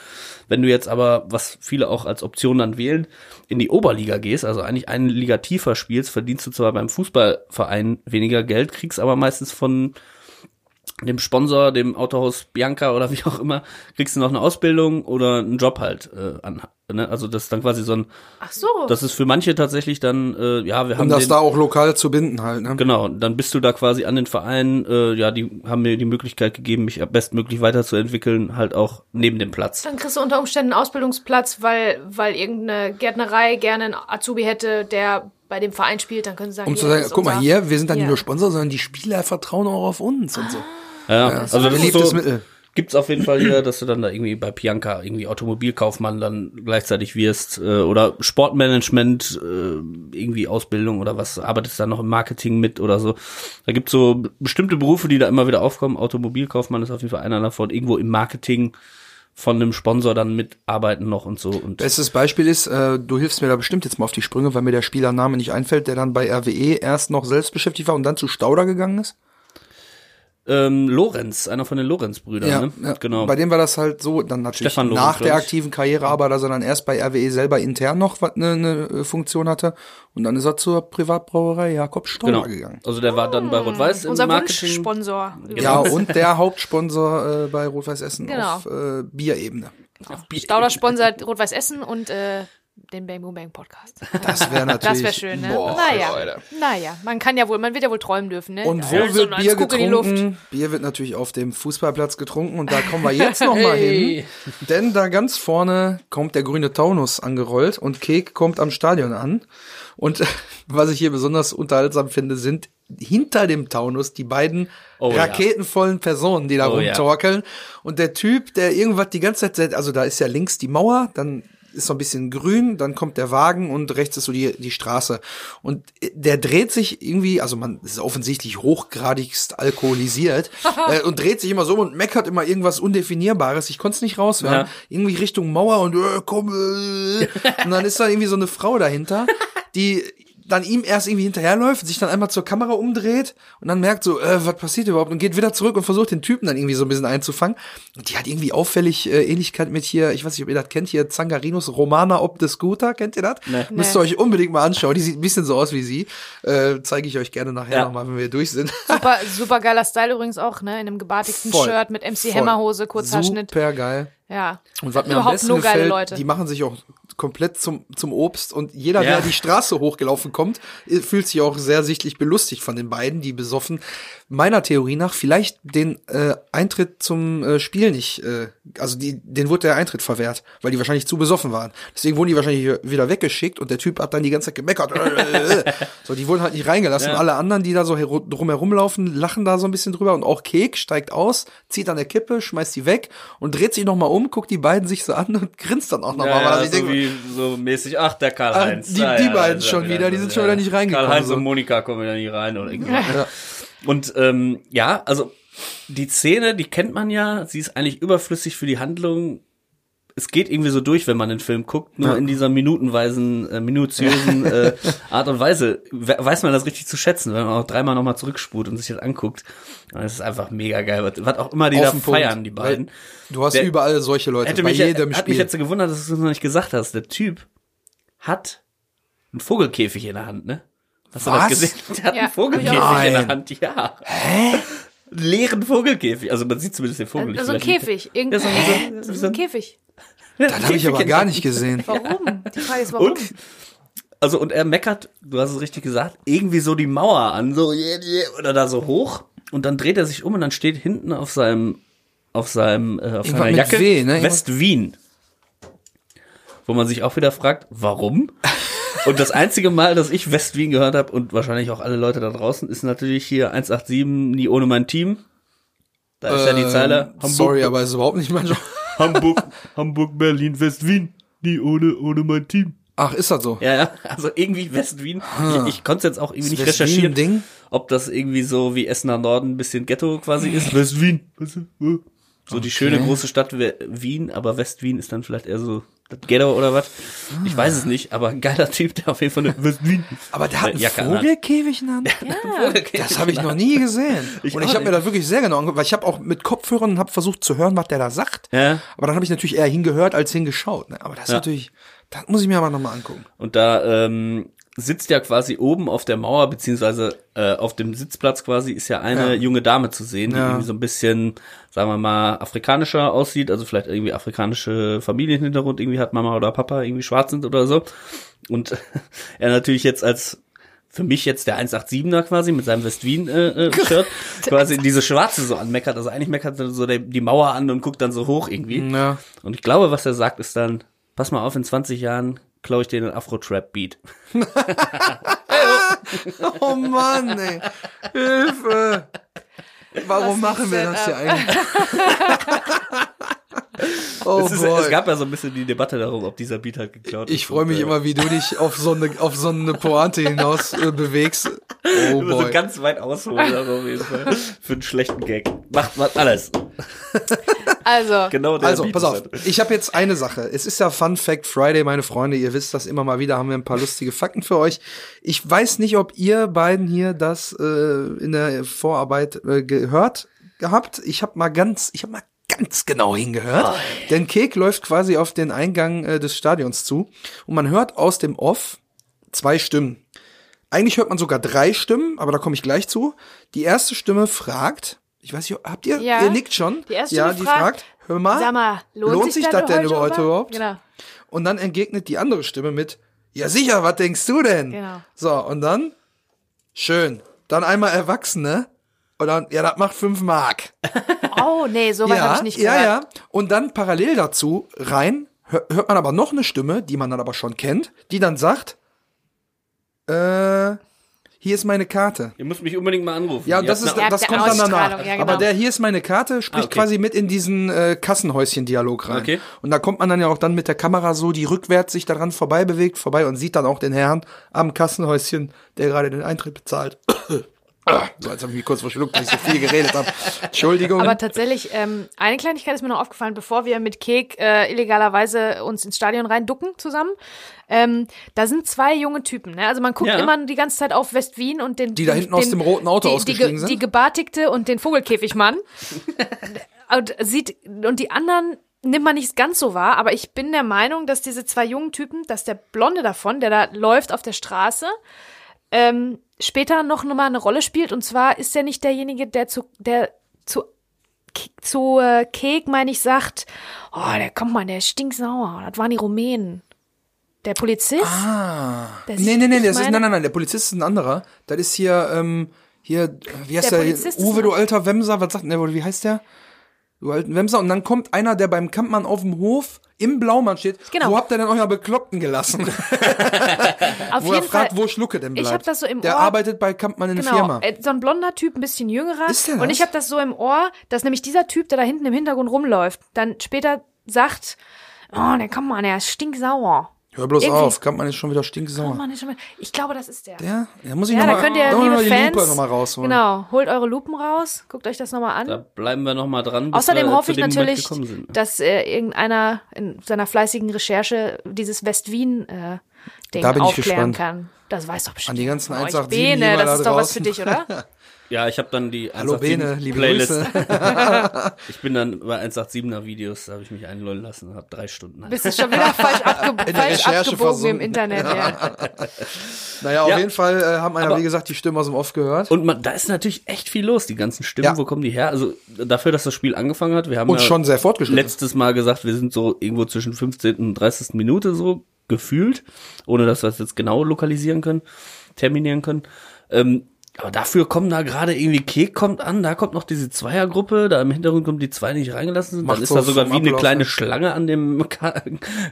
Speaker 3: Wenn du jetzt aber, was viele auch als Option dann wählen, in die Oberliga gehst, also eigentlich eine Liga tiefer spielst, verdienst du zwar beim Fußballverein weniger Geld, kriegst aber meistens von dem Sponsor, dem Autohaus Bianca oder wie auch immer, kriegst du noch eine Ausbildung oder einen Job halt äh, an. Ne? Also das ist dann quasi so ein,
Speaker 2: Ach so.
Speaker 3: das ist für manche tatsächlich dann, äh, ja, wir haben
Speaker 1: Um das
Speaker 3: den,
Speaker 1: da auch lokal zu binden halt, ne?
Speaker 3: Genau, dann bist du da quasi an den Verein, äh, ja, die haben mir die Möglichkeit gegeben, mich bestmöglich weiterzuentwickeln, halt auch neben dem Platz.
Speaker 2: Dann kriegst du unter Umständen einen Ausbildungsplatz, weil, weil irgendeine Gärtnerei gerne einen Azubi hätte, der bei dem Verein spielt, dann können sie sagen,
Speaker 1: Um zu sagen, guck mal hier, wir sind dann
Speaker 2: Ja.
Speaker 1: nicht nur Sponsor, sondern die Spieler vertrauen auch auf uns und so.
Speaker 3: Ja, also das ist so,
Speaker 1: Mittel.
Speaker 3: gibt's auf jeden Fall hier, dass du dann da irgendwie bei Pianca irgendwie Automobilkaufmann dann gleichzeitig wirst äh, oder Sportmanagement äh, irgendwie Ausbildung oder was arbeitest dann noch im Marketing mit oder so. Da gibt's so bestimmte Berufe, die da immer wieder aufkommen. Automobilkaufmann ist auf jeden Fall einer davon. Irgendwo im Marketing von einem Sponsor dann mitarbeiten noch und so und
Speaker 1: Bestes Beispiel ist, äh, du hilfst mir da bestimmt jetzt mal auf die Sprünge, weil mir der Spielername nicht einfällt, der dann bei RWE erst noch selbst beschäftigt war und dann zu Stauder gegangen ist.
Speaker 3: Ähm, Lorenz, einer von den Lorenz-Brüdern, ne? Genau.
Speaker 1: Bei dem war das halt so, dann natürlich
Speaker 3: Stefan Lorenz,
Speaker 1: nach der aktiven Karriere, aber dass er dann erst bei RWE selber intern noch was eine ne Funktion hatte und dann ist er zur Privatbrauerei Jakob Stauder
Speaker 3: genau.
Speaker 1: gegangen.
Speaker 3: Also der war dann bei Rot-Weiß im
Speaker 2: Unser
Speaker 3: Marketing.
Speaker 2: Wunschsponsor.
Speaker 1: Ja, und der Hauptsponsor äh, bei Rot-Weiß Essen
Speaker 2: Genau.
Speaker 1: auf äh, Bierebene.
Speaker 2: Stauder sponsert Rot-Weiß Essen und äh, den Bang Boom Bang Podcast.
Speaker 1: Das wäre natürlich.
Speaker 2: Das wäre schön, ne?
Speaker 1: Boah,
Speaker 2: naja,
Speaker 1: Leute.
Speaker 2: naja, man kann ja wohl, man wird ja wohl träumen dürfen, ne?
Speaker 1: Und wo
Speaker 2: Ja, so
Speaker 1: wird Bier
Speaker 2: Guck in die Luft.
Speaker 1: getrunken? Bier wird natürlich auf dem Fußballplatz getrunken und da kommen wir jetzt noch mal
Speaker 3: Hey.
Speaker 1: hin. Denn da ganz vorne kommt der grüne Taunus angerollt und Kek kommt am Stadion an. Und was ich hier besonders unterhaltsam finde, sind hinter dem Taunus die beiden
Speaker 3: Oh ja.
Speaker 1: raketenvollen Personen, die da
Speaker 3: Oh ja.
Speaker 1: rumtorkeln. Und der Typ, der irgendwas die ganze Zeit, also da ist ja links die Mauer, dann ist so ein bisschen grün, dann kommt der Wagen und rechts ist so die, die Straße. Und der dreht sich irgendwie, also man ist offensichtlich hochgradigst alkoholisiert äh, und dreht sich immer so und meckert immer irgendwas Undefinierbares. Ich konnte es nicht raushören.
Speaker 3: Ja.
Speaker 1: Irgendwie Richtung Mauer und äh, komm. Äh. Und dann ist da irgendwie so eine Frau dahinter, die dann ihm erst irgendwie hinterherläuft, sich dann einmal zur Kamera umdreht und dann merkt so, äh, was passiert überhaupt und geht wieder zurück und versucht den Typen dann irgendwie so ein bisschen einzufangen. Und die hat irgendwie auffällig äh, Ähnlichkeit mit hier, ich weiß nicht, ob ihr das kennt, hier Zangarinus Romana ob the Scooter, kennt ihr das?
Speaker 3: Nee.
Speaker 1: Müsst ihr euch unbedingt mal anschauen, die sieht ein bisschen so aus wie sie. Äh, Zeige ich euch gerne nachher
Speaker 3: Ja.
Speaker 1: nochmal, wenn wir durch sind.
Speaker 2: Super, super geiler Style übrigens auch, ne? In einem gebartigten
Speaker 1: Voll.
Speaker 2: Shirt mit MC. Hammerhose, Kurzhaarschnitt.
Speaker 1: Super geil.
Speaker 2: Ja.
Speaker 1: Und was mir am
Speaker 2: Überhaupt
Speaker 1: besten
Speaker 2: nur geile
Speaker 1: gefällt,
Speaker 2: Leute.
Speaker 1: die machen sich auch komplett zum, zum Obst und jeder,
Speaker 3: Ja.
Speaker 1: der die Straße hochgelaufen kommt, äh, fühlt sich auch sehr sichtlich belustigt von den beiden, die besoffen, meiner Theorie nach, vielleicht den äh, Eintritt zum äh, Spiel nicht, äh, also die, den wurde der Eintritt verwehrt, weil die wahrscheinlich zu besoffen waren. Deswegen wurden die wahrscheinlich wieder weggeschickt und der Typ hat dann die ganze Zeit gemeckert. so, die wurden halt nicht reingelassen.
Speaker 3: Ja.
Speaker 1: Alle anderen, die da so heru- drumherum laufen, lachen da so ein bisschen drüber und auch Kek steigt aus, zieht an der Kippe, schmeißt die weg und dreht sich nochmal um, guckt die beiden sich so an und grinst dann auch nochmal.
Speaker 3: Ja,
Speaker 1: weil er
Speaker 3: ja,
Speaker 1: sich
Speaker 3: so wie so mäßig, ach, der Karl-Heinz.
Speaker 1: Ach, die-
Speaker 3: Ja,
Speaker 1: die
Speaker 3: ja,
Speaker 1: beiden schon wieder, die sind schon wieder nicht reingekommen,
Speaker 3: Karl-Heinz
Speaker 1: so.
Speaker 3: und Monika kommen wieder nicht rein oder irgendwie. Und ähm, ja, also die Szene, die kennt man ja, sie ist eigentlich überflüssig für die Handlung. Es geht irgendwie so durch, wenn man den Film guckt, nur
Speaker 1: Ja.
Speaker 3: in dieser minutenweisen, äh, minutiösen äh, Art und Weise we weiß man das richtig zu schätzen, wenn man auch dreimal nochmal zurückspult und sich das anguckt. Und es ist einfach mega geil, was, was auch immer die
Speaker 1: Auf
Speaker 3: da
Speaker 1: den Punkt.
Speaker 3: feiern, die beiden.
Speaker 1: Du hast
Speaker 3: Der-
Speaker 1: überall solche Leute,
Speaker 3: Hätte
Speaker 1: bei
Speaker 3: mich,
Speaker 1: jedem
Speaker 3: hat mich jetzt gewundert, dass du es noch nicht gesagt hast. Der Typ hat einen Vogelkäfig in der Hand, ne? Hast du
Speaker 1: Was?
Speaker 3: das gesehen? Der hat
Speaker 2: Ja,
Speaker 3: einen Vogelkäfig
Speaker 1: auch
Speaker 3: in der. Hand, ja. Hä? Leeren Vogelkäfig. Also man sieht zumindest den Vogel nicht.
Speaker 2: Also ein Käfig. Irgendwie.
Speaker 3: so, so,
Speaker 2: Das
Speaker 3: so,
Speaker 2: ist
Speaker 3: so
Speaker 2: ein Käfig.
Speaker 1: das habe ich aber gar nicht gesehen.
Speaker 2: Warum? Die Frage ist, warum?
Speaker 3: Und, also, und er meckert, du hast es richtig gesagt, irgendwie so die Mauer an, so, yeah, yeah, oder da so hoch. Und dann dreht er sich um und dann steht hinten auf seinem, auf seinem, äh, auf seiner Jacke,
Speaker 1: W, ne?
Speaker 3: West Wien. Wo man sich auch wieder fragt, warum? Und das einzige Mal, dass ich West Wien gehört habe und wahrscheinlich auch alle Leute da draußen, ist natürlich hier 187 nie ohne mein Team. Da ist ja die
Speaker 1: Ähm,
Speaker 3: Zeile.
Speaker 1: Sorry, aber ist überhaupt nicht mein Job.
Speaker 3: Hamburg, Hamburg, Berlin, West Wien, nie ohne, ohne mein Team.
Speaker 1: Ach, ist das so?
Speaker 3: Ja, ja, also irgendwie West-Wien. Ich, ich konnte es jetzt auch irgendwie nicht
Speaker 1: Ist West-Wien
Speaker 3: recherchieren,
Speaker 1: Ding?
Speaker 3: ob das irgendwie so wie Essener Norden ein bisschen Ghetto quasi ist. West-Wien. du, äh. So die schöne große Stadt Wien, aber West-Wien ist dann vielleicht eher so Ghetto oder was. Ich weiß es nicht, aber ein geiler Typ, der auf jeden Fall eine.
Speaker 1: Aber der hat einen
Speaker 3: Jacke.
Speaker 1: Vogelkäfig in der Hand? Das habe ich noch nie gesehen.
Speaker 3: Ich
Speaker 1: und ich habe mir da wirklich sehr genau angeguckt, weil ich habe auch mit Kopfhörern hab versucht zu hören, was der da sagt.
Speaker 3: Ja.
Speaker 1: Aber dann habe ich natürlich eher hingehört als hingeschaut. Ne? Aber das ist
Speaker 3: Ja.
Speaker 1: natürlich, das muss ich mir aber nochmal angucken.
Speaker 3: Und da ähm, sitzt ja quasi oben auf der Mauer, beziehungsweise äh, auf dem Sitzplatz quasi, ist ja eine
Speaker 1: Ja.
Speaker 3: junge Dame zu sehen, die
Speaker 1: Ja.
Speaker 3: irgendwie so ein bisschen, sagen wir mal, afrikanischer aussieht, also vielleicht irgendwie afrikanische Familienhintergrund irgendwie hat, Mama oder Papa irgendwie schwarz sind oder so. Und er natürlich jetzt als für mich jetzt der 187er quasi mit seinem West-Wien-Shirt quasi diese Schwarze so anmeckert. Also eigentlich meckert er so die Mauer an und guckt dann so hoch irgendwie.
Speaker 1: Ja.
Speaker 3: Und ich glaube, was er sagt, ist dann, pass mal auf, in 20 Jahren klaue ich dir den Afro-Trap-Beat.
Speaker 1: Oh Mann, ey. Hilfe. Warum
Speaker 2: Was
Speaker 1: machen wir
Speaker 2: denn
Speaker 1: das hier
Speaker 2: ab?
Speaker 1: eigentlich? oh
Speaker 3: es, ist, es gab ja so ein bisschen die Debatte darum, ob dieser Beat halt geklaut ist.
Speaker 1: ich freue mich
Speaker 3: Und, äh,
Speaker 1: immer, wie du dich auf so eine, auf so eine Pointe hinaus äh, bewegst. Oh
Speaker 3: so
Speaker 1: boy.
Speaker 3: ganz weit ausholen, also auf jeden Fall. Für einen schlechten Gag. Macht man alles.
Speaker 2: Also,
Speaker 3: Genau der
Speaker 1: Also,
Speaker 3: Beat
Speaker 1: pass auf.
Speaker 3: halt.
Speaker 1: Ich habe jetzt eine Sache. Es ist ja Fun Fact Friday, meine Freunde. Ihr wisst das immer mal wieder. Haben wir ein paar lustige Fakten für euch. Ich weiß nicht, ob ihr beiden hier das äh, in der Vorarbeit äh, gehört gehabt. Ich habe mal ganz, ich habe mal ganz genau hingehört. Denn Kek läuft quasi auf den Eingang äh, des Stadions zu und man hört aus dem Off zwei Stimmen. Eigentlich hört man sogar drei Stimmen, aber da komme ich gleich zu. Die erste Stimme fragt, ich weiß nicht, habt ihr,
Speaker 2: Ja.
Speaker 1: ihr nickt schon?
Speaker 2: Die erste
Speaker 1: ja,
Speaker 2: Stimme
Speaker 1: die
Speaker 2: fragt,
Speaker 1: fragt, hör mal,
Speaker 2: mal, lohnt,
Speaker 1: sich das denn über heute überhaupt?
Speaker 2: Genau.
Speaker 1: Und dann entgegnet die andere Stimme mit, ja sicher, was denkst du denn?
Speaker 2: Genau.
Speaker 1: So, und dann, schön, dann einmal Erwachsene, und dann, ja, das macht fünf Mark.
Speaker 2: Oh, nee, so weit habe
Speaker 1: Ja,
Speaker 2: ich nicht
Speaker 1: ja,
Speaker 2: gehört.
Speaker 1: ja. Und dann parallel dazu rein, hör, hört man aber noch eine Stimme, die man dann aber schon kennt, die dann sagt, äh, hier ist meine Karte.
Speaker 3: Ihr müsst mich unbedingt mal anrufen.
Speaker 1: Ja, das, ist,
Speaker 2: Ja,
Speaker 1: das kommt dann danach.
Speaker 2: Ja, genau.
Speaker 1: Aber der hier ist meine Karte spricht
Speaker 3: Ah, okay.
Speaker 1: quasi mit in diesen äh, Kassenhäuschen-Dialog rein.
Speaker 3: Okay.
Speaker 1: Und da kommt man dann ja auch dann mit der Kamera so, die rückwärts sich daran vorbei bewegt, vorbei und sieht dann auch den Herrn am Kassenhäuschen, der gerade den Eintritt bezahlt. so, jetzt habe ich mich kurz verschluckt, weil ich so viel geredet habe. Entschuldigung.
Speaker 2: Aber tatsächlich, ähm, eine Kleinigkeit ist mir noch aufgefallen, bevor wir mit Kek äh, illegalerweise uns ins Stadion reinducken zusammen. Ähm, da sind zwei junge Typen. Ne? Also man guckt
Speaker 3: Ja.
Speaker 2: immer die ganze Zeit auf West-Wien und den
Speaker 1: Die da hinten aus dem roten Auto
Speaker 2: die,
Speaker 1: ausgestiegen
Speaker 2: die,
Speaker 1: sind?
Speaker 2: Die Gebartigte und den Vogelkäfigmann. und sieht und die anderen nimmt man nicht ganz so wahr, aber ich bin der Meinung, dass diese zwei jungen Typen, dass der Blonde davon, der da läuft auf der Straße, ähm, später noch mal eine Rolle spielt. Und zwar ist er nicht derjenige, der zu, der zu, zu äh, Kek, meine ich, sagt, oh, der kommt mal, der ist stinksauer. Das waren die Rumänen. Der Polizist?
Speaker 1: Ah.
Speaker 2: Der
Speaker 1: Nee, nee, nee, das ist, nein, nein, nein, der Polizist ist ein anderer. Das ist hier, ähm, hier, wie heißt
Speaker 2: Der
Speaker 1: der? Uwe, du alter Wemser, was sagt wohl, wie heißt der? Du alten Wemser. Und dann kommt einer, der beim Kampmann auf dem Hof im Blaumann steht.
Speaker 2: Genau.
Speaker 1: Wo habt ihr denn euer Bekloppten gelassen?
Speaker 2: Auf
Speaker 1: wo er
Speaker 2: jeden
Speaker 1: fragt,
Speaker 2: Fall.
Speaker 1: wo Schlucke denn bleibt.
Speaker 2: Ich hab das so im
Speaker 1: Der
Speaker 2: Ohr.
Speaker 1: arbeitet bei Kampmann in der
Speaker 2: Genau,
Speaker 1: Firma.
Speaker 2: äh, so ein blonder Typ, ein bisschen jüngerer.
Speaker 1: Ist der
Speaker 2: Und
Speaker 1: das?
Speaker 2: ich habe das so im Ohr, dass nämlich dieser Typ, der da hinten im Hintergrund rumläuft, dann später sagt, oh, der kann man, der ist stinksauer.
Speaker 1: Hör bloß
Speaker 2: irgendwie-
Speaker 1: auf, Kampmann ist schon wieder stinksauer.
Speaker 2: Ist schon ich glaube, das ist der.
Speaker 1: Der? Ja, muss ich
Speaker 2: ja,
Speaker 1: noch
Speaker 2: da
Speaker 1: mal,
Speaker 2: könnt ihr,
Speaker 1: da
Speaker 2: liebe
Speaker 1: mal die
Speaker 2: Fans,
Speaker 1: Lupe noch mal rausholen.
Speaker 2: genau, holt eure Lupen raus, guckt euch das nochmal an.
Speaker 3: Da bleiben wir noch mal dran. bis
Speaker 2: Außerdem
Speaker 3: wir
Speaker 2: hoffe
Speaker 3: zu
Speaker 2: ich natürlich, dass äh, irgendeiner in seiner fleißigen Recherche dieses West-Wien äh, Ding
Speaker 1: Da bin ich
Speaker 2: aufklären
Speaker 1: gespannt.
Speaker 2: kann. Das weiß doch bestimmt.
Speaker 1: An die ganzen
Speaker 2: von euch.
Speaker 1: 187
Speaker 2: Bene, das
Speaker 1: da
Speaker 2: ist doch was für dich, oder?
Speaker 3: Ja, ich habe dann die
Speaker 1: Hallo
Speaker 3: 187
Speaker 1: Bene, liebe
Speaker 3: Playlist.
Speaker 1: Grüße.
Speaker 3: Ich bin dann bei 187er Videos, da habe ich mich einlullen lassen und habe drei Stunden.
Speaker 2: Bist du schon wieder falsch, abge
Speaker 1: der
Speaker 2: falsch
Speaker 1: Recherche
Speaker 2: abgebogen im
Speaker 1: versunken.
Speaker 2: Internet, ja.
Speaker 1: Naja, auf
Speaker 3: Ja.
Speaker 1: jeden Fall äh, haben einer,
Speaker 3: Aber-
Speaker 1: wie gesagt, die Stimme aus dem Off gehört.
Speaker 3: Und man, da ist natürlich echt viel los, die ganzen Stimmen,
Speaker 1: Ja.
Speaker 3: wo kommen die her? Also dafür, dass das Spiel angefangen hat, wir haben
Speaker 1: Und
Speaker 3: ja
Speaker 1: schon sehr fortgeschritten.
Speaker 3: letztes Mal gesagt, wir sind so irgendwo zwischen 15. und 30. Minute so gefühlt, ohne dass wir es jetzt genau lokalisieren können, terminieren können. Ähm, aber dafür kommen da gerade irgendwie Kek kommt an, da kommt noch diese Zweiergruppe, da im Hintergrund kommen die zwei, die nicht reingelassen sind.
Speaker 1: Macht
Speaker 3: Dann ist
Speaker 1: so
Speaker 3: da sogar wie eine kleine. Schlange an dem Ka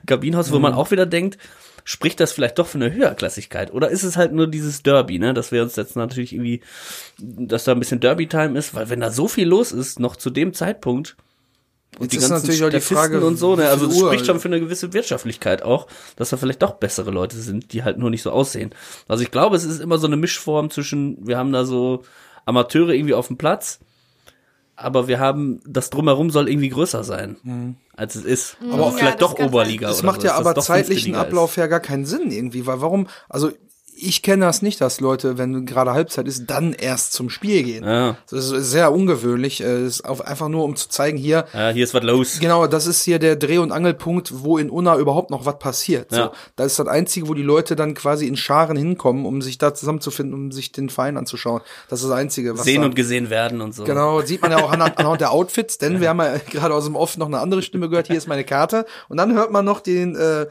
Speaker 3: Kabinenhaus, wo man auch wieder denkt, spricht das vielleicht doch für eine Höherklassigkeit? Oder ist es halt nur dieses Derby, ne? Dass wir uns jetzt natürlich irgendwie, dass da ein bisschen Derby-Time ist, weil wenn da so viel los ist, noch zu dem Zeitpunkt,
Speaker 1: Jetzt
Speaker 3: die
Speaker 1: ist
Speaker 3: ganzen
Speaker 1: natürlich auch die Frage,
Speaker 3: und so, ne? Also
Speaker 1: Uhr-
Speaker 3: spricht schon für eine gewisse Wirtschaftlichkeit auch, dass da vielleicht doch bessere Leute sind, die halt nur nicht so aussehen. Also ich glaube, es ist immer so eine Mischform zwischen, wir haben da so Amateure irgendwie auf dem Platz, aber wir haben, das drumherum soll irgendwie größer sein, als es ist.
Speaker 1: Aber
Speaker 3: Aber
Speaker 1: auch-
Speaker 3: vielleicht
Speaker 2: Ja, das
Speaker 3: doch Oberliga
Speaker 1: Das
Speaker 3: oder
Speaker 1: macht
Speaker 3: so,
Speaker 1: ja aber zeitlichen. Ablauf ja gar keinen Sinn irgendwie, weil warum, also ich kenne das nicht, dass Leute, wenn gerade Halbzeit ist, dann erst zum Spiel gehen.
Speaker 3: Ja.
Speaker 1: Das ist sehr ungewöhnlich, äh, ist auf, einfach nur um zu zeigen, hier,
Speaker 3: Ja, hier ist was los.
Speaker 1: Genau, das ist hier der Dreh- und Angelpunkt, wo in Unna überhaupt noch was passiert. So,
Speaker 3: Ja.
Speaker 1: das ist das Einzige, wo die Leute dann quasi in Scharen hinkommen, um sich da zusammenzufinden, um sich den Verein anzuschauen. Das ist das Einzige, was
Speaker 3: Sehen
Speaker 1: da,
Speaker 3: und gesehen werden und so.
Speaker 1: Genau, sieht man ja auch anhand, anhand der Outfits, denn wir haben ja gerade aus dem Off noch eine andere Stimme gehört, hier ist meine Karte. Und dann hört man noch den, äh,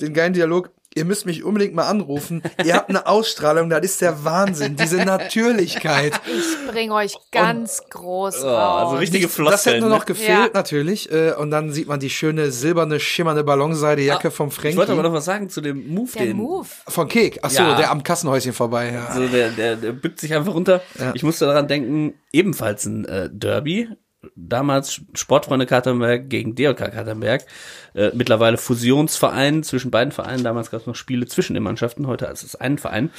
Speaker 1: den geilen Dialog, ihr müsst mich unbedingt mal anrufen. Ihr habt eine Ausstrahlung, das ist der Wahnsinn, diese Natürlichkeit.
Speaker 2: Ich bring euch ganz groß
Speaker 3: Ja, also
Speaker 2: raus.
Speaker 3: richtige
Speaker 1: Das hätte
Speaker 3: Floskeln.
Speaker 1: nur noch
Speaker 3: ne?
Speaker 1: gefehlt,
Speaker 2: Ja.
Speaker 1: natürlich. Äh, und dann sieht man die schöne, silberne, schimmernde Ballonseidejacke vom
Speaker 3: Ich
Speaker 1: Frankie.
Speaker 3: wollte aber noch was sagen zu dem Move,
Speaker 2: der
Speaker 3: den
Speaker 2: Move.
Speaker 1: Von Kek. Ach so,
Speaker 3: Ja.
Speaker 1: der am Kassenhäuschen vorbei. Ja.
Speaker 3: Also der, der, der bückt sich einfach runter. Ich musste daran denken, ebenfalls ein äh, Derby. Damals Sportfreunde Katernberg gegen DLK Katernberg. Äh, mittlerweile Fusionsverein zwischen beiden Vereinen. Damals gab es noch Spiele zwischen den Mannschaften. Heute ist es ein Verein.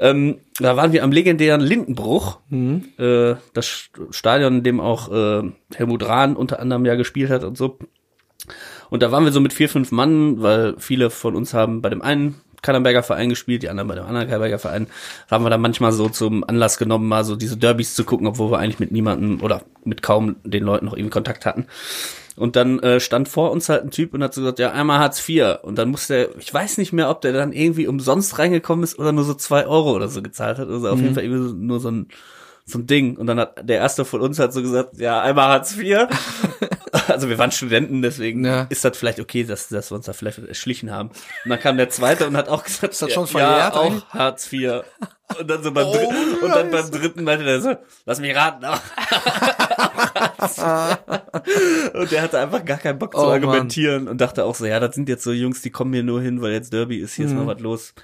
Speaker 3: Ähm, da waren wir am legendären Lindenbruch. Äh, das Stadion, in dem auch äh, Helmut Rahn unter anderem ja gespielt hat und so. Und da waren wir so mit vier, fünf Mann, weil viele von uns haben bei dem einen Kannenberger Verein gespielt, die anderen bei dem anderen Kannenberger Verein. Haben wir dann manchmal so zum Anlass genommen, mal so diese Derbys zu gucken, obwohl wir eigentlich mit niemandem oder mit kaum den Leuten noch irgendwie Kontakt hatten. Und dann äh, stand vor uns halt ein Typ und hat so gesagt, ja, einmal Hartz IV. Und dann musste er, ich weiß nicht mehr, ob der dann irgendwie umsonst reingekommen ist oder nur so zwei Euro oder so gezahlt hat. Also auf jeden Fall irgendwie so, nur so ein, so ein Ding. Und dann hat der erste von uns hat so gesagt, ja, einmal Hartz IV. also wir waren Studenten, deswegen
Speaker 1: Ja.
Speaker 3: ist das vielleicht okay, dass, dass wir uns da vielleicht erschlichen haben. Und dann kam der zweite und hat auch gesagt,
Speaker 1: Ist das schon
Speaker 3: ja,
Speaker 1: verjährt
Speaker 3: auch Hartz IV. Und dann so beim,
Speaker 1: Oh,
Speaker 3: und dann beim dritten meinte der so, lass mich raten. Und der hatte einfach gar keinen Bock zu
Speaker 1: Oh, Mann.
Speaker 3: argumentieren und dachte auch so, ja, das sind jetzt so Jungs, die kommen hier nur hin, weil jetzt Derby ist, hier ist
Speaker 1: Mhm.
Speaker 3: mal was los.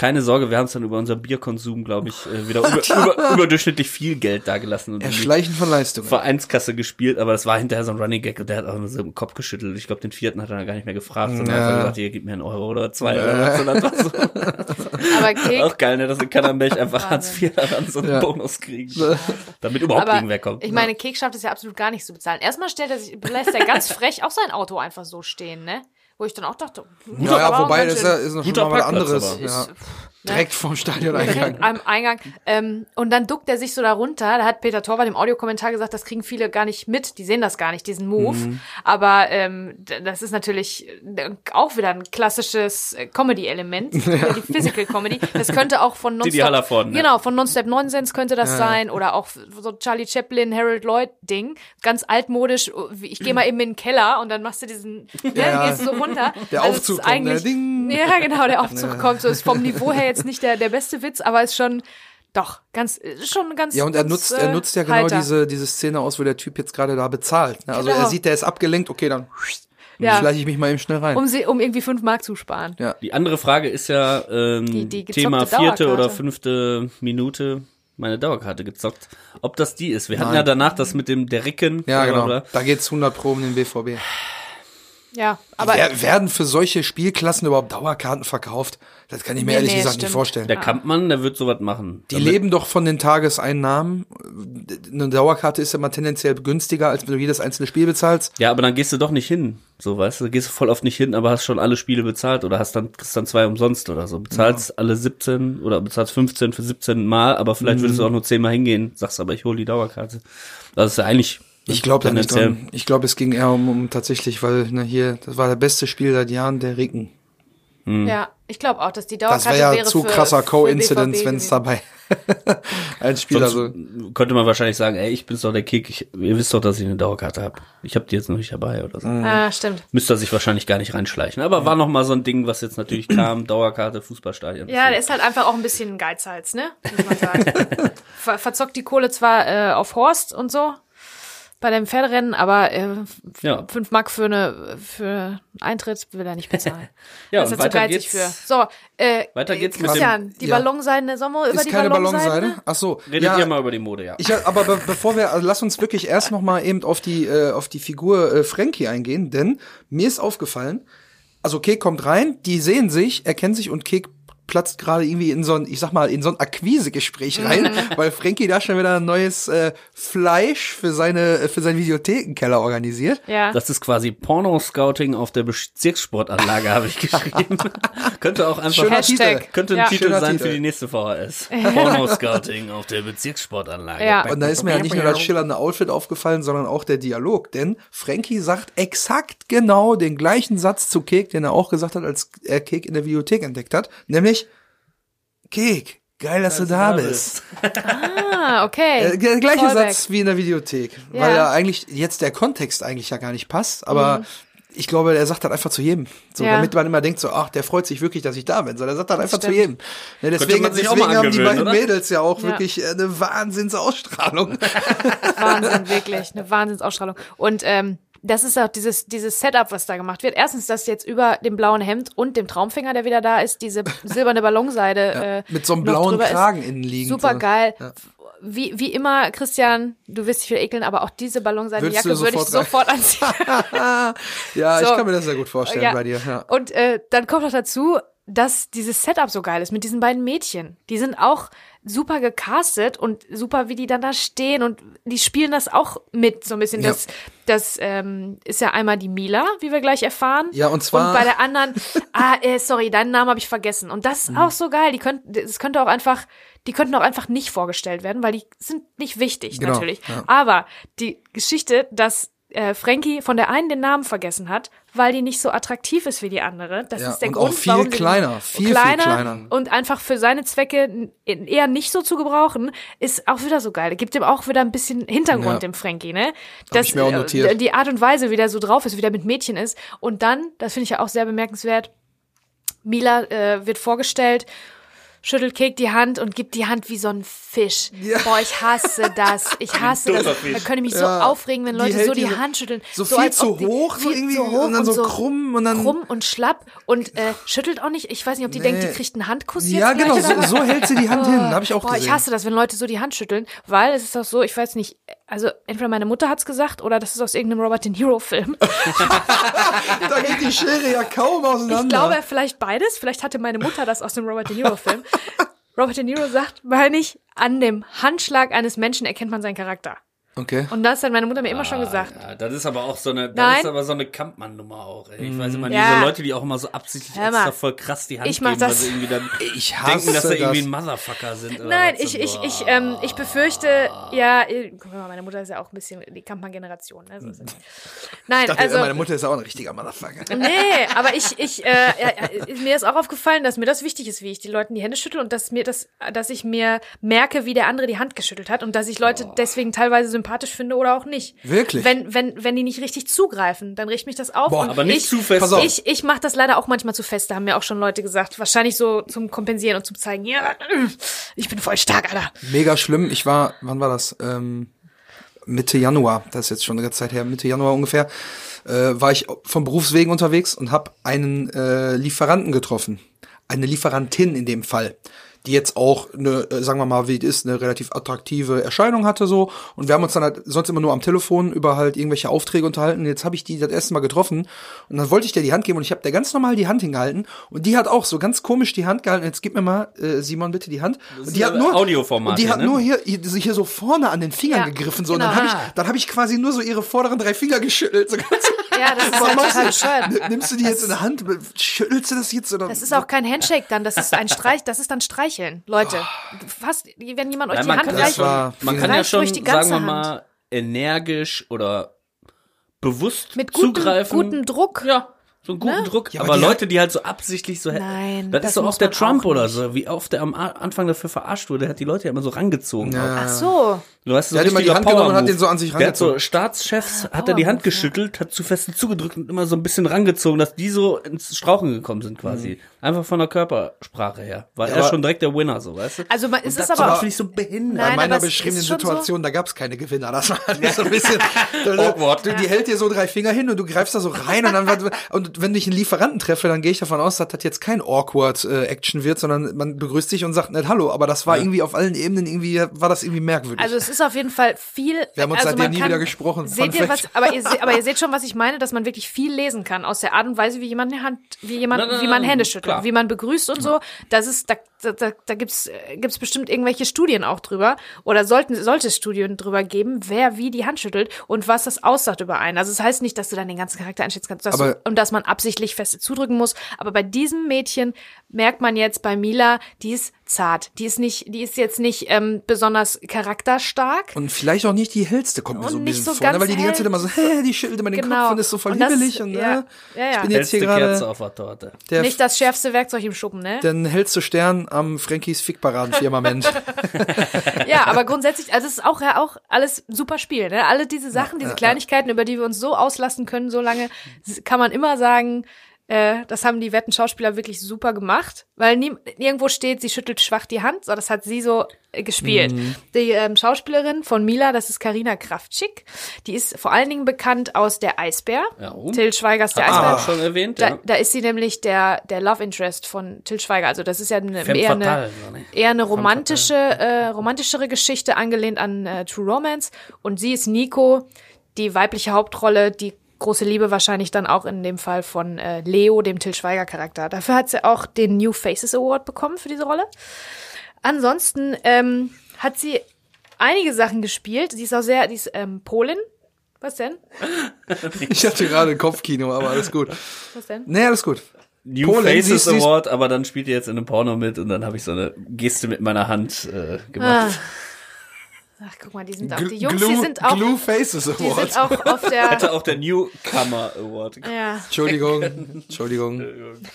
Speaker 3: Keine Sorge, wir haben es dann über unser Bierkonsum, glaube ich, äh, wieder über, über, überdurchschnittlich viel Geld dagelassen und
Speaker 1: Erschleichen von Leistungen.
Speaker 3: Vereinskasse gespielt, aber das war hinterher so ein Running Gag und der hat auch nur so im Kopf geschüttelt. Ich glaube, den vierten hat er dann gar nicht mehr gefragt, sondern
Speaker 1: Ja.
Speaker 3: einfach gesagt, hier, gib mir einen Euro oder zwei oder dann war so,
Speaker 2: Aber Kek,
Speaker 3: auch geil, ne, dass in Kannenberg einfach. Hartz IV dann so einen
Speaker 1: Ja.
Speaker 3: Bonus kriegen. Damit überhaupt
Speaker 2: aber
Speaker 3: irgendwer kommt.
Speaker 2: ich meine, Kek schafft es ja absolut gar nicht zu bezahlen. Erstmal stellt er sich, lässt er ganz frech auch sein Auto einfach so stehen, ne? Wo ich dann auch dachte,
Speaker 1: ja, ja,
Speaker 2: aber
Speaker 1: wobei, das ist, ja, noch
Speaker 3: Guter
Speaker 1: schon mal was anderes. Ja.
Speaker 2: Ist-
Speaker 1: Direkt vom Stadioneingang.
Speaker 2: Direkt am Eingang. Ähm, und dann duckt er sich so da runter. Da hat Peter Torwart im Audiokommentar gesagt, das kriegen viele gar nicht mit. Die sehen das gar nicht, diesen Move.
Speaker 1: Mhm.
Speaker 2: Aber ähm, das ist natürlich äh, auch wieder ein klassisches äh, Comedy-Element. Ja. Die Physical Comedy. Das könnte auch von Nonstop...
Speaker 3: Hallervorden, ja.
Speaker 2: Genau, von Nonstop Nonsense könnte das sein. Oder auch so Charlie Chaplin, Harold Lloyd-Ding. Ganz altmodisch. wie Ich gehe mal eben in den Keller und dann machst du diesen... Ja,
Speaker 1: Ja.
Speaker 2: gehst du so runter.
Speaker 1: Der
Speaker 2: Also
Speaker 1: Aufzug kommt, ne? Ding.
Speaker 2: Ja, genau, der Aufzug kommt. So ist vom Niveau her jetzt nicht der, der beste Witz, aber ist schon, doch, ganz, ist schon ganz.
Speaker 1: Ja, und er
Speaker 2: ganz,
Speaker 1: nutzt,
Speaker 2: äh,
Speaker 1: er nutzt ja genau diese, diese Szene aus, wo der Typ jetzt gerade da bezahlt. ne? Also
Speaker 2: Genau.
Speaker 1: er sieht, der ist abgelenkt, okay, dann
Speaker 2: Ja.
Speaker 1: schleiche ich mich mal eben schnell rein.
Speaker 2: Um, sie, um irgendwie fünf Mark zu sparen.
Speaker 1: Ja.
Speaker 3: Die andere Frage ist ja ähm,
Speaker 2: Die- die
Speaker 3: Thema vierte oder fünfte Minute meine Dauerkarte gezockt. Ob das die ist. Wir hatten
Speaker 1: Nein.
Speaker 3: ja danach das mit dem der Ricken.
Speaker 1: Ja, genau.
Speaker 3: bla.
Speaker 1: Da geht's 100 Pro um den BVB.
Speaker 2: Ja, aber.
Speaker 1: Wer, werden für solche Spielklassen überhaupt Dauerkarten verkauft? Das kann ich mir
Speaker 2: Nee,
Speaker 1: ehrlich
Speaker 2: nee,
Speaker 1: gesagt
Speaker 2: stimmt.
Speaker 1: nicht vorstellen.
Speaker 3: Der Kampmann, der wird sowas machen.
Speaker 1: Die
Speaker 3: Damit-
Speaker 1: leben doch von den Tageseinnahmen. Eine Dauerkarte ist ja mal tendenziell günstiger, als wenn du jedes einzelne Spiel bezahlst.
Speaker 3: Ja, aber dann gehst du doch nicht hin. So, weißt du, da gehst du voll oft nicht hin, aber hast schon alle Spiele bezahlt oder hast dann, kriegst dann zwei umsonst oder so. Bezahlst alle 17 oder bezahlst 15 für 17 Mal, aber vielleicht
Speaker 1: Mhm.
Speaker 3: würdest du auch nur 10 Mal hingehen, sagst aber, ich hole die Dauerkarte. Das ist ja eigentlich.
Speaker 1: Ich glaube da nicht dran. Ich glaube, es ging eher um, um tatsächlich, weil ne, hier, das war der beste Spiel seit Jahren, der Ricken.
Speaker 2: ja, ich glaube auch, dass die
Speaker 1: Das
Speaker 2: Dauerkarte
Speaker 1: wäre ja
Speaker 2: wäre
Speaker 1: zu
Speaker 2: für,
Speaker 1: krasser Co-Incidence, wenn es dabei ein Spiel
Speaker 3: Sonst
Speaker 1: also.
Speaker 3: könnte man wahrscheinlich sagen, ey, ich bin's doch der Kick, ich, ihr wisst doch, dass ich eine Dauerkarte habe. Ich habe die jetzt noch nicht dabei oder so.
Speaker 2: Ah, stimmt.
Speaker 3: Müsste er sich wahrscheinlich gar nicht reinschleichen. Aber war noch mal so ein Ding, was jetzt natürlich kam, Dauerkarte, Fußballstadion.
Speaker 2: Ja, der ist halt einfach auch ein bisschen ein Geizhals, ne? Muss man sagen. Ver verzockt die Kohle zwar äh, auf Horst und so bei dem Pferderennen, aber äh,
Speaker 3: Ja.
Speaker 2: fünf Mark für eine für Eintritt will er nicht bezahlen.
Speaker 3: Ja,
Speaker 2: das
Speaker 3: und
Speaker 2: ist er zu
Speaker 3: weiter
Speaker 2: geizig
Speaker 3: geht's.
Speaker 2: für. So, äh,
Speaker 3: Weiter geht's mit
Speaker 2: Christian, die
Speaker 1: Ja.
Speaker 2: Ballonseide, sollen wir über
Speaker 1: Ist
Speaker 2: die
Speaker 1: keine
Speaker 2: Ballonseide?
Speaker 1: Ballonseide? Ach so.
Speaker 3: Redet
Speaker 1: ja,
Speaker 3: ihr mal über die Mode, ja.
Speaker 1: Ich, aber be bevor wir, also lass uns wirklich erst noch mal eben auf die, äh, auf die Figur äh, Frankie eingehen, denn mir ist aufgefallen, also Kek kommt rein, die sehen sich, erkennen sich und Kek platzt gerade irgendwie in so ein, ich sag mal, in so ein Akquisegespräch rein, weil Frankie da schon wieder ein neues äh, Fleisch für seine, äh, für seinen Videothekenkeller organisiert.
Speaker 2: Ja.
Speaker 3: Das ist quasi Porno-Scouting auf der Bezirkssportanlage, habe ich geschrieben. könnte auch einfach
Speaker 1: Schöner
Speaker 2: Hashtag.
Speaker 1: Titel.
Speaker 3: könnte ein
Speaker 2: Ja.
Speaker 3: Titel
Speaker 1: Schöner
Speaker 3: sein
Speaker 1: Titel.
Speaker 3: für die nächste VHS. Porno-Scouting auf der Bezirkssportanlage.
Speaker 2: Ja.
Speaker 1: Und da ist mir ja nicht nur das schillernde Outfit aufgefallen, sondern auch der Dialog. Denn Frankie sagt exakt genau den gleichen Satz zu Kek, den er auch gesagt hat, als er Kek in der Videothek entdeckt hat. Nämlich, Kek, geil, dass du da bist.
Speaker 2: Ah, okay.
Speaker 1: Äh, der gleiche
Speaker 2: Callback.
Speaker 1: Satz wie in der Videothek.
Speaker 2: Ja.
Speaker 1: Weil er eigentlich jetzt der Kontext eigentlich ja gar nicht passt, aber ich glaube, er sagt das einfach zu jedem. So,
Speaker 2: Mhm. Ja.
Speaker 1: damit man immer denkt, so, ach, der freut sich wirklich, dass ich da bin. So, der sagt das einfach zu jedem. Ne, deswegen
Speaker 3: man sich auch
Speaker 1: deswegen
Speaker 3: mal
Speaker 1: haben die beiden
Speaker 3: oder?
Speaker 1: Mädels ja auch
Speaker 2: Ja.
Speaker 1: wirklich äh, eine Wahnsinnsausstrahlung.
Speaker 2: Wahnsinn, wirklich. Eine Wahnsinnsausstrahlung. Und ähm, das ist auch dieses, dieses Setup, was da gemacht wird. Erstens, dass jetzt über dem blauen Hemd und dem Traumfänger, der wieder da ist, diese silberne Ballonseide äh,
Speaker 1: mit so einem blauen. Kragen innen liegend.
Speaker 2: Super geil.
Speaker 1: Ja.
Speaker 2: Wie, wie immer, Christian, du wirst dich viel ekeln, aber auch diese Ballonseidenjacke würde ich
Speaker 1: sofort
Speaker 2: anziehen.
Speaker 1: Ja, ich
Speaker 2: So.
Speaker 1: kann mir das sehr gut vorstellen
Speaker 2: Ja.
Speaker 1: bei dir. Ja.
Speaker 2: Und äh, dann kommt noch dazu, dass dieses Setup so geil ist mit diesen beiden Mädchen. Die sind auch super gecastet und super, wie die dann da stehen und die spielen das auch mit so ein bisschen.
Speaker 1: Ja.
Speaker 2: Das, das ähm, ist ja einmal die Mila, wie wir gleich erfahren.
Speaker 1: Ja, und zwar-
Speaker 2: Und bei der anderen, ah, äh, sorry, deinen Namen habe ich vergessen. Und das ist
Speaker 1: Mhm.
Speaker 2: auch so geil. Die könnten, das könnte auch einfach, die könnten auch einfach nicht vorgestellt werden, weil die sind nicht wichtig,
Speaker 1: Genau,
Speaker 2: natürlich.
Speaker 1: ja.
Speaker 2: Aber die Geschichte, dass äh, Frankie von der einen den Namen vergessen hat, weil die nicht so attraktiv ist wie die andere. Das
Speaker 1: Ja,
Speaker 2: ist der
Speaker 1: und
Speaker 2: Grund,
Speaker 1: auch viel
Speaker 2: warum
Speaker 1: kleiner, viel, viel
Speaker 2: kleiner,
Speaker 1: kleiner.
Speaker 2: und einfach für seine Zwecke eher nicht so zu gebrauchen, ist auch wieder so geil. Gibt ihm auch wieder ein bisschen Hintergrund
Speaker 1: Ja.
Speaker 2: dem Frankie, ne?
Speaker 1: ich mir auch notiert.
Speaker 2: die Art und Weise, wie der so drauf ist, wie der mit Mädchen ist. Und dann, das finde ich ja auch sehr bemerkenswert, Mila äh, wird vorgestellt, schüttelt Kek die Hand und gibt die Hand wie so ein Fisch.
Speaker 1: Ja.
Speaker 2: Boah, ich hasse das. Ich hasse das.
Speaker 3: Fisch.
Speaker 2: Da könnte ich mich
Speaker 1: Ja.
Speaker 2: so aufregen, wenn Leute so die
Speaker 1: so-
Speaker 2: Hand schütteln.
Speaker 1: so viel
Speaker 2: als
Speaker 1: zu hoch, so
Speaker 2: viel
Speaker 1: irgendwie,
Speaker 2: zu hoch
Speaker 1: und dann so krumm und dann-
Speaker 2: krumm und schlapp und äh, schüttelt auch nicht. Ich weiß nicht, ob die denkt, die kriegt einen Handkuss jetzt.
Speaker 1: Ja, genau, so, so hält sie die Hand hin. Habe ich auch
Speaker 2: Boah,
Speaker 1: gesehen.
Speaker 2: ich hasse das, wenn Leute so die Hand schütteln, weil es ist doch so, ich weiß nicht, also entweder meine Mutter hat's gesagt oder das ist aus irgendeinem Robert De Niro Film.
Speaker 1: da geht die Schere ja kaum auseinander.
Speaker 2: Ich glaube, vielleicht beides. Vielleicht hatte meine Mutter das aus dem Robert De Niro Film. Robert De Niro sagt, meine ich, an dem Handschlag eines Menschen erkennt man seinen Charakter.
Speaker 1: Okay.
Speaker 2: Und das hat meine Mutter mir immer schon gesagt.
Speaker 3: Ja, das ist aber auch so eine, das
Speaker 2: Nein.
Speaker 3: ist aber so eine Kampmann-Nummer auch, ey. Ich weiß immer,
Speaker 2: Ja.
Speaker 3: diese Leute, die auch immer so absichtlich
Speaker 2: Hör mal.
Speaker 3: extra voll krass die Hand
Speaker 2: Ich mach
Speaker 3: geben, weil
Speaker 2: das-
Speaker 3: sie irgendwie dann
Speaker 1: Ich
Speaker 3: denken, dass sie
Speaker 1: hasse
Speaker 3: irgendwie
Speaker 1: das.
Speaker 3: ein Motherfucker sind. Oder
Speaker 2: Nein,
Speaker 3: was
Speaker 2: ich, ich,
Speaker 3: so.
Speaker 2: ich, ähm, ich befürchte, ja, äh, guck mal, meine Mutter ist ja auch ein bisschen die Kampmann-Generation. Ne? So. Nein,
Speaker 1: Ich dachte,
Speaker 2: also.
Speaker 1: meine Mutter ist auch ein richtiger Motherfucker.
Speaker 2: Nee, aber ich, ich, äh, ja, mir ist auch aufgefallen, dass mir das wichtig ist, wie ich die Leuten die Hände schüttel und dass mir das, dass ich mir merke, wie der andere die Hand geschüttelt hat und dass ich Leute deswegen teilweise sympathisch finde oder auch nicht.
Speaker 1: Wirklich?
Speaker 2: Wenn, wenn, wenn die nicht richtig zugreifen, dann riecht mich das auf.
Speaker 1: Boah,
Speaker 3: aber nicht
Speaker 2: ich,
Speaker 3: zu fest.
Speaker 1: Pass auf.
Speaker 2: Ich, ich mache das leider auch manchmal zu fest. Da haben mir auch schon Leute gesagt, wahrscheinlich so zum Kompensieren und zum zeigen, ja, ich bin voll stark, Alter.
Speaker 1: Mega schlimm. Ich war, wann war das? Ähm, Mitte Januar, das ist jetzt schon eine ganze Zeit her, Mitte Januar ungefähr, äh, war ich vom Berufswegen unterwegs und habe einen äh, Lieferanten getroffen. Eine Lieferantin in dem Fall, die jetzt auch eine, äh, sagen wir mal, wie es ist, eine relativ attraktive Erscheinung hatte so. Und wir haben uns dann halt sonst immer nur am Telefon über halt irgendwelche Aufträge unterhalten. Jetzt habe ich die das erste Mal getroffen und dann wollte ich der die Hand geben und ich habe der ganz normal die Hand hingehalten und die hat auch so ganz komisch die Hand gehalten. Jetzt gib mir mal, äh, Simon, bitte die Hand. Und die
Speaker 3: ist
Speaker 1: hat nur
Speaker 3: Audioformat
Speaker 1: und die
Speaker 3: hier,
Speaker 1: hat
Speaker 3: ne?
Speaker 1: nur hier, hier, hier so vorne an den Fingern
Speaker 2: Ja,
Speaker 1: gegriffen so. Und
Speaker 2: genau.
Speaker 1: dann habe ich, dann habe ich quasi nur so ihre vorderen drei Finger geschüttelt. So ganz,
Speaker 2: Ja, das ist halt
Speaker 1: machst
Speaker 2: total
Speaker 1: du? Nimmst du die jetzt in der Hand? Schüttelst du das jetzt oder?
Speaker 2: Das ist auch kein Handshake dann, das ist ein Streich, das ist dann Streicheln. Leute, fast, wenn jemand euch
Speaker 3: Ja,
Speaker 2: die Hand reicht,
Speaker 3: man kann ja schon, sagen wir mal, energisch oder bewusst
Speaker 2: mit gutem,
Speaker 3: zugreifen.
Speaker 2: gutem Druck.
Speaker 3: Ja, so einen guten Druck.
Speaker 1: Ja, aber
Speaker 3: aber
Speaker 1: die
Speaker 3: Leute, die halt so absichtlich so
Speaker 2: Nein,
Speaker 3: das,
Speaker 2: das
Speaker 3: ist so auch der Trump
Speaker 2: auch
Speaker 3: oder
Speaker 2: nicht.
Speaker 3: so, wie oft der am Anfang dafür verarscht wurde, der hat die Leute ja immer so rangezogen.
Speaker 1: Ja.
Speaker 2: Ach so.
Speaker 3: Du weißt, so
Speaker 1: Der hat immer die Hand genommen und hat den so an sich
Speaker 3: Der hat so
Speaker 1: rangezogen.
Speaker 3: Staatschefs,
Speaker 2: Ah,
Speaker 3: hat er die Hand geschüttelt, hat zu fest zugedrückt und immer so ein bisschen rangezogen, dass die so ins Strauchen gekommen sind quasi. Einfach von der Körpersprache her. War
Speaker 1: Ja,
Speaker 3: er schon direkt der Winner, so, weißt du?
Speaker 2: Also man- es ist
Speaker 3: das
Speaker 2: aber auch-
Speaker 3: ich so behindert.
Speaker 2: Nein,
Speaker 1: Bei meiner
Speaker 2: aber es
Speaker 1: beschriebenen
Speaker 2: ist schon so-
Speaker 1: Situation, da gab's keine Gewinner. Das war so ein bisschen
Speaker 3: Awkward.
Speaker 1: Du, die hält dir so drei Finger hin und du greifst da so rein und dann und wenn ich einen Lieferanten treffe, dann gehe ich davon aus, dass das jetzt kein awkward äh, Action wird, sondern man begrüßt sich und sagt nicht Hallo. Aber das war irgendwie auf allen Ebenen irgendwie war das irgendwie merkwürdig.
Speaker 2: Also es ist auf jeden Fall viel.
Speaker 1: Wir haben uns
Speaker 2: also
Speaker 1: seitdem nie
Speaker 2: kann-
Speaker 1: wieder gesprochen.
Speaker 2: Seht ihr was? Aber ihr, se- aber ihr seht schon, was ich meine, dass man wirklich viel lesen kann aus der Art und Weise, wie jemand eine Hand, wie jemand,
Speaker 3: Nein, nein,
Speaker 2: wie man Hände schüttelt,
Speaker 3: klar.
Speaker 2: wie man begrüßt und so. Das ist, da, da, da, da gibt's, äh, gibt's bestimmt irgendwelche Studien auch drüber oder sollten, sollte es Studien drüber geben, wer wie die Hand schüttelt und was das aussagt über einen. Also es das heißt nicht, dass du dann den ganzen Charakter einschätzen kannst, dass du, und dass man absichtlich feste zudrücken muss. Aber bei diesem Mädchen merkt man jetzt bei Mila, die ist zart. Die ist nicht, die ist jetzt nicht ähm, besonders charakterstark.
Speaker 1: und vielleicht auch nicht die hellste, kommt mir
Speaker 2: Und
Speaker 1: so ein
Speaker 2: nicht
Speaker 1: bisschen
Speaker 2: so
Speaker 1: vor, ne?
Speaker 2: ganz
Speaker 1: weil die die ganze Zeit immer so, hä, die schüttelt immer den
Speaker 2: Genau.
Speaker 1: Kopf und ist so voll
Speaker 2: Und das-
Speaker 1: hibbelig und
Speaker 2: ja.
Speaker 1: äh,
Speaker 2: Ja, ja.
Speaker 1: ich bin jetzt
Speaker 3: Hellste
Speaker 1: hier gerade
Speaker 3: auf der Torte.
Speaker 1: der,
Speaker 2: Nicht das schärfste Werkzeug im Schuppen, ne?
Speaker 1: der hellste Stern am Frankies Fickparadenfirmament.
Speaker 2: Ja, aber grundsätzlich, also es ist auch ja auch alles super Spiel, ne? Alle diese Sachen, diese Kleinigkeiten, über die wir uns so auslassen können, so lange, kann man immer sagen, äh, das haben die wetten Schauspieler wirklich super gemacht, weil nie, irgendwo steht, sie schüttelt schwach die Hand, so das hat sie so äh, gespielt. Die ähm, Schauspielerin von Mila, das ist Karina Kraftschick, die ist vor allen Dingen bekannt aus der Eisbär,
Speaker 3: Ja, oh.
Speaker 2: Till Schweigers der
Speaker 3: Hat
Speaker 2: Eisbär.
Speaker 3: schon erwähnt,
Speaker 2: Da,
Speaker 3: ja.
Speaker 2: da ist sie nämlich der, der Love Interest von Till Schweiger. Also das ist ja eine,
Speaker 3: Femme
Speaker 2: eher,
Speaker 3: fatale,
Speaker 2: eine,
Speaker 3: ne?
Speaker 2: eher eine romantische, äh, romantischere Geschichte, angelehnt an äh, True Romance. Und sie ist Nico, die weibliche Hauptrolle, die große Liebe wahrscheinlich dann auch in dem Fall von äh, Leo, dem Till Schweiger Charakter. Dafür hat sie auch den New Faces Award bekommen für diese Rolle. Ansonsten ähm, hat sie einige Sachen gespielt. Sie ist auch sehr, die ist ähm, Polin. Was denn?
Speaker 1: ich hatte gerade Kopfkino, aber alles gut.
Speaker 2: Was denn?
Speaker 1: Nee, alles gut.
Speaker 3: New
Speaker 1: Polen,
Speaker 3: Faces
Speaker 1: sie sie
Speaker 3: Award, aber dann spielt ihr jetzt in einem Porno mit und dann habe ich so eine Geste mit meiner Hand äh, gemacht.
Speaker 2: Ach, guck mal, die sind auch, die Jungs,
Speaker 1: Glue,
Speaker 2: die sind auch,
Speaker 1: Glue Faces
Speaker 2: die
Speaker 1: Award.
Speaker 2: sind auch auf der,
Speaker 3: Hatte auch der Newcomer Award.
Speaker 2: ja.
Speaker 1: Entschuldigung, Entschuldigung.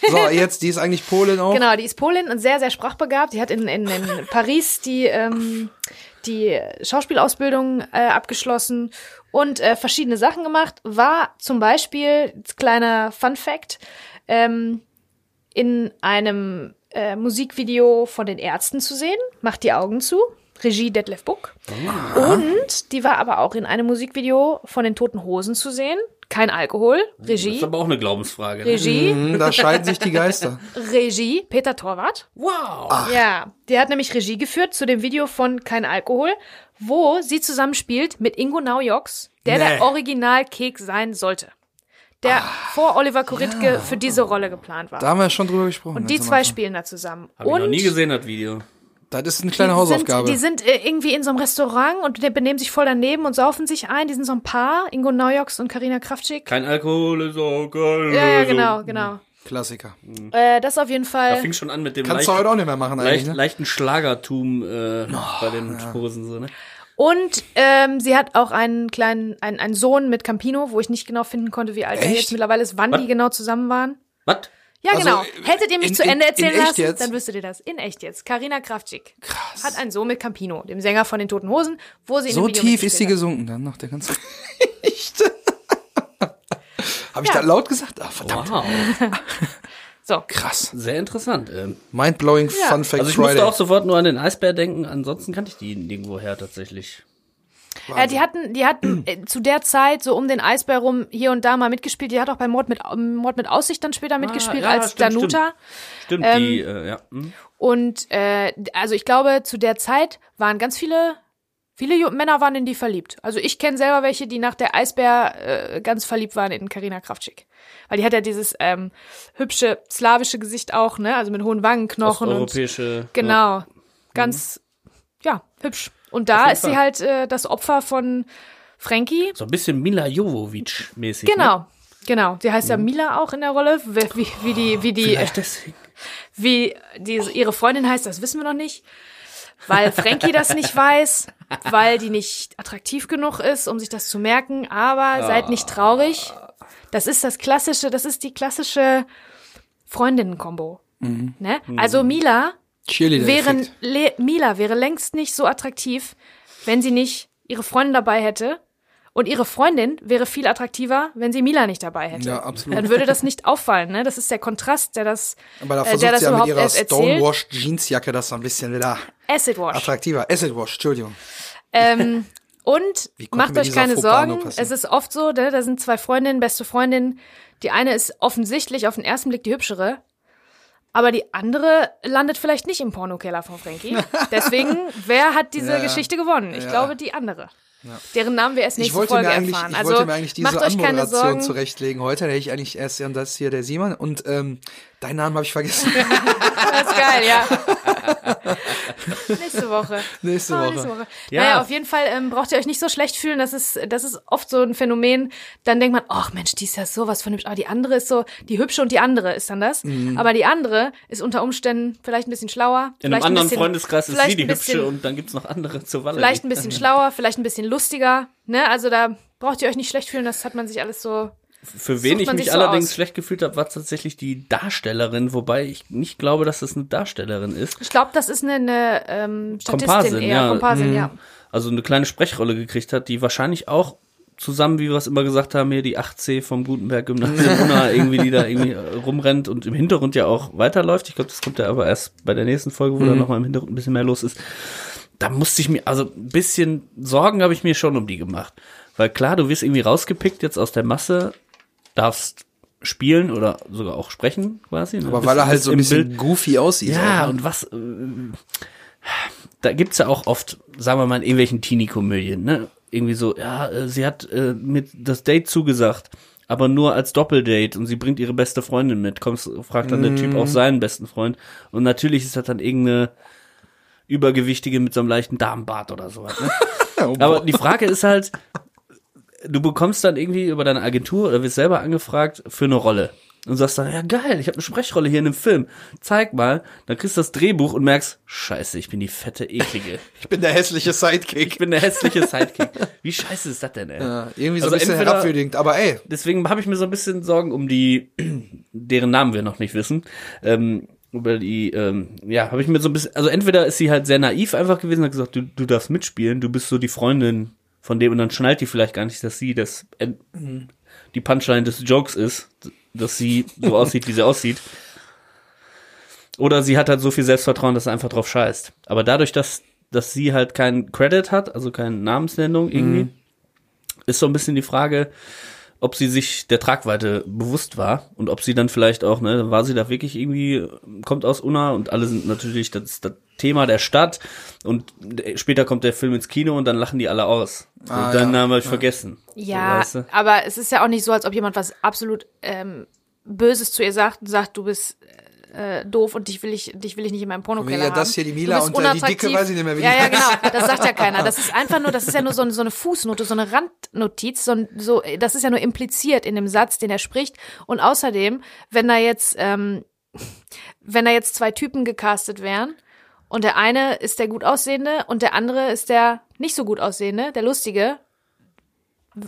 Speaker 1: So, jetzt, die ist eigentlich Polin auch.
Speaker 2: Genau, die ist Polin und sehr, sehr sprachbegabt. Die hat in, in, in Paris die, ähm, die Schauspielausbildung äh, abgeschlossen und äh, verschiedene Sachen gemacht. War zum Beispiel, kleiner Fun Fact, ähm, in einem äh, Musikvideo von den Ärzten zu sehen. Macht die Augen zu. Regie Detlef Book. Und die war aber auch in einem Musikvideo von den Toten Hosen zu sehen. Kein Alkohol.
Speaker 3: Das
Speaker 2: Regie.
Speaker 3: ist aber auch eine Glaubensfrage. Ne?
Speaker 2: Regie.
Speaker 1: Hm, Da scheiden sich die Geister.
Speaker 2: Regie. Peter Torwart.
Speaker 3: Wow.
Speaker 2: Ja, der hat nämlich Regie geführt zu dem Video von Kein Alkohol, wo sie zusammenspielt mit Ingo Naujoks, der
Speaker 1: Nee.
Speaker 2: der Original-Kek sein sollte. Der vor Oliver Koritke für diese Rolle geplant war.
Speaker 1: Da haben wir schon drüber gesprochen.
Speaker 2: und die zwei spielen da zusammen.
Speaker 3: Habe ich
Speaker 2: und
Speaker 3: noch nie gesehen, das Video.
Speaker 1: Das ist eine kleine
Speaker 2: die
Speaker 1: Hausaufgabe.
Speaker 2: Sind, die sind äh, irgendwie in so einem Restaurant und die benehmen sich voll daneben und saufen sich ein. Die sind so ein Paar, Ingo Neujoks und Karina Kraftschick.
Speaker 3: Kein Alkohol ist auch geil.
Speaker 2: Ja, ja, genau, genau.
Speaker 1: Klassiker.
Speaker 2: Äh, das auf jeden
Speaker 3: Da
Speaker 2: Fall.
Speaker 3: fing schon an mit dem
Speaker 1: Kannst du
Speaker 3: leichten,
Speaker 1: heute auch nicht mehr machen eigentlich,
Speaker 3: leicht,
Speaker 1: ne?
Speaker 3: leichten Schlagertum äh, bei den Sposen. So, ne?
Speaker 2: Und ähm, sie hat auch einen kleinen, einen, einen Sohn mit Campino, wo ich nicht genau finden konnte, wie alt er
Speaker 1: Echt?
Speaker 2: jetzt mittlerweile ist, wann die
Speaker 3: Was?
Speaker 2: genau zusammen waren.
Speaker 3: Was?
Speaker 2: Ja,
Speaker 1: Also,
Speaker 2: genau.
Speaker 1: äh,
Speaker 2: Hättet ihr mich
Speaker 1: in-
Speaker 2: zu Ende erzählen
Speaker 1: echt
Speaker 2: lassen,
Speaker 1: jetzt?
Speaker 2: dann wüsstet ihr das. In echt jetzt. Karina Kraftschick
Speaker 1: Krass.
Speaker 2: hat einen Sohn mit Campino, dem Sänger von den Toten Hosen, wo sie in
Speaker 1: So
Speaker 2: dem Video
Speaker 1: tief ist sie gesunken dann nach der ganzen Geschichte. Habe ich
Speaker 2: Ja.
Speaker 1: das laut gesagt? Ach, verdammt.
Speaker 3: Wow.
Speaker 2: So.
Speaker 1: Krass.
Speaker 3: Sehr interessant. Ähm,
Speaker 1: Mindblowing
Speaker 2: Ja.
Speaker 1: Fun Fact
Speaker 3: also ich
Speaker 1: Friday.
Speaker 3: musste auch sofort nur an den Eisbär denken, ansonsten kannte ich die nirgendwo her tatsächlich.
Speaker 2: Äh, die hatten, die hatten äh, zu der Zeit so um den Eisbär rum hier und da mal mitgespielt. Die hat auch bei Mord mit, Mord mit Aussicht dann später mitgespielt
Speaker 3: Ah, ja,
Speaker 2: als
Speaker 3: stimmt,
Speaker 2: Danuta.
Speaker 3: Stimmt,
Speaker 2: Ähm,
Speaker 3: die, äh, ja. hm.
Speaker 2: Und äh, also ich glaube, zu der Zeit waren ganz viele, viele Männer waren in die verliebt. Also ich kenne selber welche, die nach der Eisbär äh, ganz verliebt waren in Karina Kraftschick. Weil die hat ja dieses ähm, hübsche slawische Gesicht auch, ne? Also mit hohen Wangenknochen und
Speaker 3: Osteuropäische.
Speaker 2: genau. Ganz, ja, hübsch. Und da ist sie halt äh, das Opfer von Frankie.
Speaker 3: So ein bisschen Mila Jovovic-mäßig.
Speaker 2: Genau.
Speaker 3: Ne?
Speaker 2: Genau, die heißt ja Mila auch in der Rolle, wie, wie, wie die, wie die,
Speaker 3: deswegen.
Speaker 2: wie die, ihre Freundin heißt, das wissen wir noch nicht. Weil Frankie das nicht weiß, weil die nicht attraktiv genug ist, um sich das zu merken. Aber seid nicht traurig. Das ist das klassische, das ist die klassische Freundinnen-Kombo. Ne? Also Mila wäre,
Speaker 1: Cheerleader-Effekt.
Speaker 2: le, Mila wäre längst nicht so attraktiv, wenn sie nicht ihre Freundin dabei hätte. Und ihre Freundin wäre viel attraktiver, wenn sie Mila nicht dabei hätte.
Speaker 1: Ja, absolut.
Speaker 2: Dann würde das nicht auffallen, ne? Das ist der Kontrast, der das,
Speaker 1: Aber da
Speaker 2: äh,
Speaker 1: versucht
Speaker 2: der das
Speaker 1: sie ja mit ihrer. Stonewashed Jeansjacke das so ein bisschen wieder
Speaker 2: Acid Wash.
Speaker 1: attraktiver. Acid Wash, Entschuldigung.
Speaker 2: Ähm, und macht euch keine Sorgen, es ist oft so, ne, da sind zwei Freundinnen, beste Freundinnen. Die eine ist offensichtlich auf den ersten Blick die hübschere, aber die andere landet vielleicht nicht im Pornokeller von Frankie. Deswegen, wer hat diese
Speaker 1: Ja, ja.
Speaker 2: Geschichte gewonnen? Ich
Speaker 1: Ja.
Speaker 2: glaube, die andere. Deren Namen wir erst nächste Folge erfahren.
Speaker 1: ich
Speaker 2: Also
Speaker 1: wollte mir eigentlich diese Anmoderation zurechtlegen heute. Hätte ich eigentlich erst, ja, das hier der Simon. Und ähm, deinen Namen habe ich vergessen.
Speaker 2: Das ist geil, ja. nächste Woche.
Speaker 1: Nächste
Speaker 2: Ah,
Speaker 1: Woche.
Speaker 2: nächste Woche.
Speaker 3: Ja.
Speaker 2: Naja, auf jeden Fall ähm, braucht ihr euch nicht so schlecht fühlen. Das ist, das ist oft so ein Phänomen. Dann denkt man, ach Mensch, die ist ja sowas von hübsch. Aber die andere ist so, die hübsche und die andere ist dann das.
Speaker 1: Mhm.
Speaker 2: Aber die andere ist unter Umständen vielleicht ein bisschen schlauer.
Speaker 3: In einem
Speaker 2: vielleicht ein
Speaker 3: anderen
Speaker 2: bisschen-
Speaker 3: Freundeskreis ist
Speaker 2: vielleicht
Speaker 3: sie die
Speaker 2: ein bisschen-
Speaker 3: hübsche und dann gibt's noch andere zur Walle.
Speaker 2: Vielleicht ein bisschen schlauer, vielleicht ein bisschen lustiger. Ne? Also da braucht ihr euch nicht schlecht fühlen. Das hat man sich alles so.
Speaker 3: Für wen ich mich
Speaker 2: so
Speaker 3: allerdings
Speaker 2: aus.
Speaker 3: schlecht gefühlt habe, war tatsächlich die Darstellerin, wobei ich nicht glaube, dass das eine Darstellerin ist.
Speaker 2: Ich glaube, das ist eine, eine ähm, Statistin
Speaker 3: Komparsin,
Speaker 2: eher.
Speaker 3: ja.
Speaker 2: Komparsin, ja.
Speaker 3: Also eine kleine Sprechrolle gekriegt hat, die wahrscheinlich auch zusammen, wie wir es immer gesagt haben, hier die 8C vom Gutenberg Gymnasium Unna irgendwie, die da irgendwie äh, rumrennt und im Hintergrund ja auch weiterläuft. Ich glaube, das kommt ja aber erst bei der nächsten Folge, wo
Speaker 2: Mhm.
Speaker 3: da nochmal im Hintergrund ein bisschen mehr los ist. Da musste ich mir, also ein bisschen Sorgen habe ich mir schon um die gemacht. Weil klar, du wirst irgendwie rausgepickt jetzt aus der Masse, darfst spielen oder sogar auch sprechen quasi. ne?
Speaker 1: Aber
Speaker 3: Bist-
Speaker 1: weil er halt so ein bisschen
Speaker 3: Bild.
Speaker 1: goofy aussieht.
Speaker 3: Ja,
Speaker 1: auch, ne?
Speaker 3: und was, äh, da gibt's ja auch oft, sagen wir mal, in irgendwelchen Teenie-Komödien, ne? Irgendwie so, ja, äh, sie hat äh, mit das Date zugesagt, aber nur als Doppeldate und sie bringt ihre beste Freundin mit. Kommst, fragt dann der Typ
Speaker 1: Mhm.
Speaker 3: auch seinen besten Freund. Und natürlich ist das dann irgendeine Übergewichtige mit so einem leichten Darmbart oder sowas. Ne?
Speaker 1: Oh,
Speaker 3: Aber die Frage ist halt, du bekommst dann irgendwie über deine Agentur oder wirst selber angefragt für eine Rolle. Und sagst dann, ja geil, ich habe eine Sprechrolle hier in einem Film. Zeig mal. Dann kriegst du das Drehbuch und merkst, scheiße, ich bin die fette, eklige.
Speaker 1: Ich bin der hässliche Sidekick.
Speaker 3: Ich bin der hässliche Sidekick. Wie scheiße ist das denn, ey?
Speaker 1: Ja, irgendwie so
Speaker 3: Also
Speaker 1: ein bisschen
Speaker 3: entweder-
Speaker 1: herabwürdigend. Aber ey,
Speaker 3: Deswegen habe ich mir so ein bisschen Sorgen um die, deren Namen wir noch nicht wissen. Ähm, über die, ähm, ja, habe ich mir so ein bisschen, also entweder ist sie halt sehr naiv einfach gewesen und hat gesagt, du, du darfst mitspielen, du bist so die Freundin von dem und dann schnallt die vielleicht gar nicht, dass sie das, äh, die Punchline des Jokes ist, dass sie so aussieht, wie sie aussieht. Oder sie hat halt so viel Selbstvertrauen, dass sie einfach drauf scheißt. Aber dadurch, dass, dass sie halt keinen Credit hat, also keine Namensnennung irgendwie, ist so ein bisschen die Frage, ob sie sich der Tragweite bewusst war und ob sie dann vielleicht auch, ne, war sie da wirklich irgendwie, kommt aus Unna und alle sind natürlich das, ist das Thema der Stadt und später kommt der Film ins Kino und dann lachen die alle aus.
Speaker 1: Ah,
Speaker 3: und dann
Speaker 1: ja,
Speaker 3: habe ich vergessen.
Speaker 2: Ja,
Speaker 3: So, weißt du?
Speaker 2: aber es ist ja auch nicht so, als ob jemand was absolut ähm, Böses zu ihr sagt und sagt, du bist äh, doof und dich will ich, dich will ich nicht in meinem Pornokeller
Speaker 1: Ja,
Speaker 2: haben.
Speaker 1: das hier die Mila und die. Dicke weiß ich nicht mehr, wie
Speaker 2: Ja, ja, genau. Das sagt ja keiner. Das ist einfach nur, das ist ja nur so, eine- so eine Fußnote, so eine Randnotiz, so, ein- so, das ist ja nur impliziert in dem Satz, den er spricht. Und außerdem, wenn da jetzt, ähm, wenn da jetzt zwei Typen gecastet wären und der eine ist der gut aussehende und der andere ist der nicht so gut aussehende, der lustige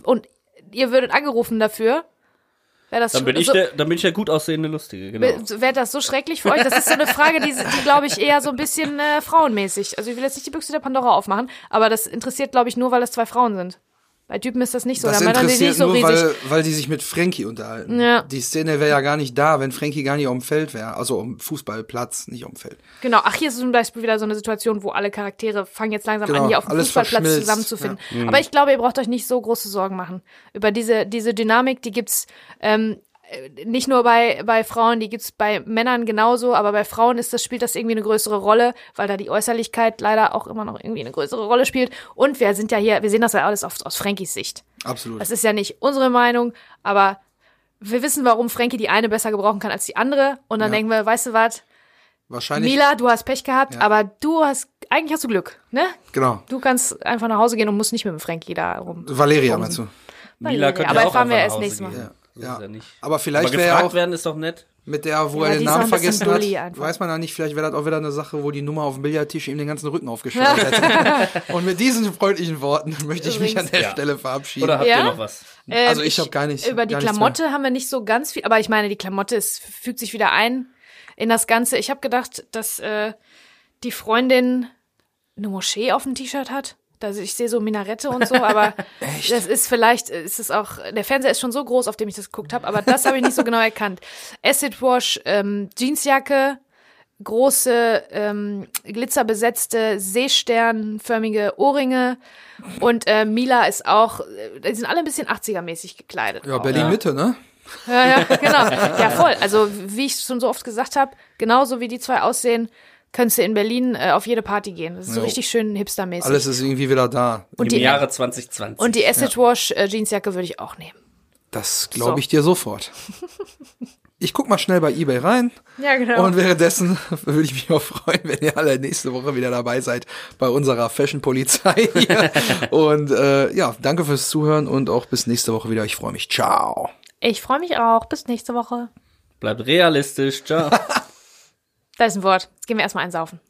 Speaker 2: und ihr würdet angerufen dafür, das
Speaker 3: Dann bin ich
Speaker 2: so,
Speaker 3: der, dann bin ich der gut aussehende Lustige, genau.
Speaker 2: Wäre das so schrecklich für euch? Das ist so eine Frage, die, die glaube ich, eher so ein bisschen äh, frauenmäßig. Also ich will jetzt nicht die Büchse der Pandora aufmachen, aber das interessiert, glaube ich, nur, weil das zwei Frauen sind. Bei Typen ist das nicht so.
Speaker 1: Das
Speaker 2: da Männer, die
Speaker 1: interessiert
Speaker 2: nicht so
Speaker 1: nur,
Speaker 2: riesig.
Speaker 1: weil, weil die sich mit Frankie unterhalten.
Speaker 2: Ja.
Speaker 1: Die Szene wäre ja gar nicht da, wenn Frankie gar nicht auf dem Feld wäre. Also am Fußballplatz, nicht auf dem Feld.
Speaker 2: Genau. Ach, hier ist zum Beispiel wieder so eine Situation, wo alle Charaktere fangen jetzt langsam
Speaker 1: Genau,
Speaker 2: an, hier auf dem Fußballplatz zusammenzufinden.
Speaker 3: Mhm.
Speaker 2: Aber ich glaube, ihr braucht euch nicht so große Sorgen machen. Über diese, diese Dynamik, die gibt's ähm, äh, nicht nur bei, bei Frauen, die gibt's bei Männern genauso, aber bei Frauen ist das, spielt das irgendwie eine größere Rolle, weil da die Äußerlichkeit leider auch immer noch irgendwie eine größere Rolle spielt. Und wir sind ja hier, wir sehen das ja alles aus, aus Frankies Sicht.
Speaker 1: Absolut.
Speaker 2: Das ist ja nicht unsere Meinung, aber wir wissen, warum Frankie die eine besser gebrauchen kann als die andere. Und dann
Speaker 1: Ja.
Speaker 2: denken wir, weißt du was,
Speaker 1: Wahrscheinlich.
Speaker 2: Mila, du hast Pech gehabt,
Speaker 1: Ja.
Speaker 2: aber du hast, eigentlich hast du Glück, ne?
Speaker 1: Genau.
Speaker 2: Du kannst einfach nach Hause gehen und musst nicht mit dem Frankie da rum.
Speaker 1: Valeria, meinst du?
Speaker 3: Mila könnte
Speaker 2: aber
Speaker 3: ja auch
Speaker 2: fahren wir erst nächstes Mal.
Speaker 3: So
Speaker 1: Ja.
Speaker 3: ist ja nicht.
Speaker 1: Aber vielleicht
Speaker 3: Aber
Speaker 1: wäre
Speaker 3: gefragt
Speaker 1: auch
Speaker 3: werden ist doch nett.
Speaker 1: mit der, wo
Speaker 2: Ja,
Speaker 1: er den
Speaker 2: ist
Speaker 1: Namen vergessen hat, weiß man ja nicht, vielleicht wäre das auch wieder eine Sache, wo die Nummer auf dem Billardtisch ihm den ganzen Rücken aufgeschlagen hätte. Und mit diesen freundlichen Worten möchte ich mich an der
Speaker 3: Ja.
Speaker 1: Stelle verabschieden.
Speaker 3: Oder habt
Speaker 2: Ja?
Speaker 3: ihr noch was?
Speaker 2: Ähm,
Speaker 1: Also ich hab gar nicht-
Speaker 2: Über die Klamotte haben wir nicht so ganz viel, aber ich meine, die Klamotte es fügt sich wieder ein in das Ganze. Ich habe gedacht, dass äh, die Freundin eine Moschee auf dem T-Shirt hat. Also ich sehe so Minarette und so, aber das ist vielleicht, ist es auch, der Fernseher ist schon so groß, auf dem ich das geguckt habe, aber das habe ich nicht so genau erkannt. Acid Wash, ähm, Jeansjacke, große ähm, glitzerbesetzte Seesternförmige Ohrringe und äh, Mila ist auch, die sind alle ein bisschen 80er-mäßig gekleidet.
Speaker 1: Ja. Berlin-Mitte, ne?
Speaker 2: Ja, ja, genau. Ja, voll. Also, wie ich schon so oft gesagt habe, genauso wie die zwei aussehen, könntest du in Berlin äh, auf jede Party gehen. Das ist so
Speaker 1: Jo.
Speaker 2: richtig schön hipstermäßig.
Speaker 1: Alles ist irgendwie wieder da.
Speaker 2: und
Speaker 3: Im
Speaker 2: die,
Speaker 3: Jahre 2020.
Speaker 2: und die Acid Wash äh, Jeansjacke würde ich auch nehmen.
Speaker 1: Das glaube
Speaker 2: So.
Speaker 1: ich dir sofort. Ich guck mal schnell bei eBay rein.
Speaker 2: Ja, genau.
Speaker 1: Und währenddessen würde ich mich auch freuen, wenn ihr alle nächste Woche wieder dabei seid bei unserer Fashion-Polizei. hier. und äh, ja, danke fürs Zuhören und auch bis nächste Woche wieder. Ich freue mich. Ciao.
Speaker 2: Ich freue mich auch. Bis nächste Woche.
Speaker 3: Bleibt realistisch. Ciao.
Speaker 2: Da ist ein Wort. Jetzt gehen wir erstmal einsaufen.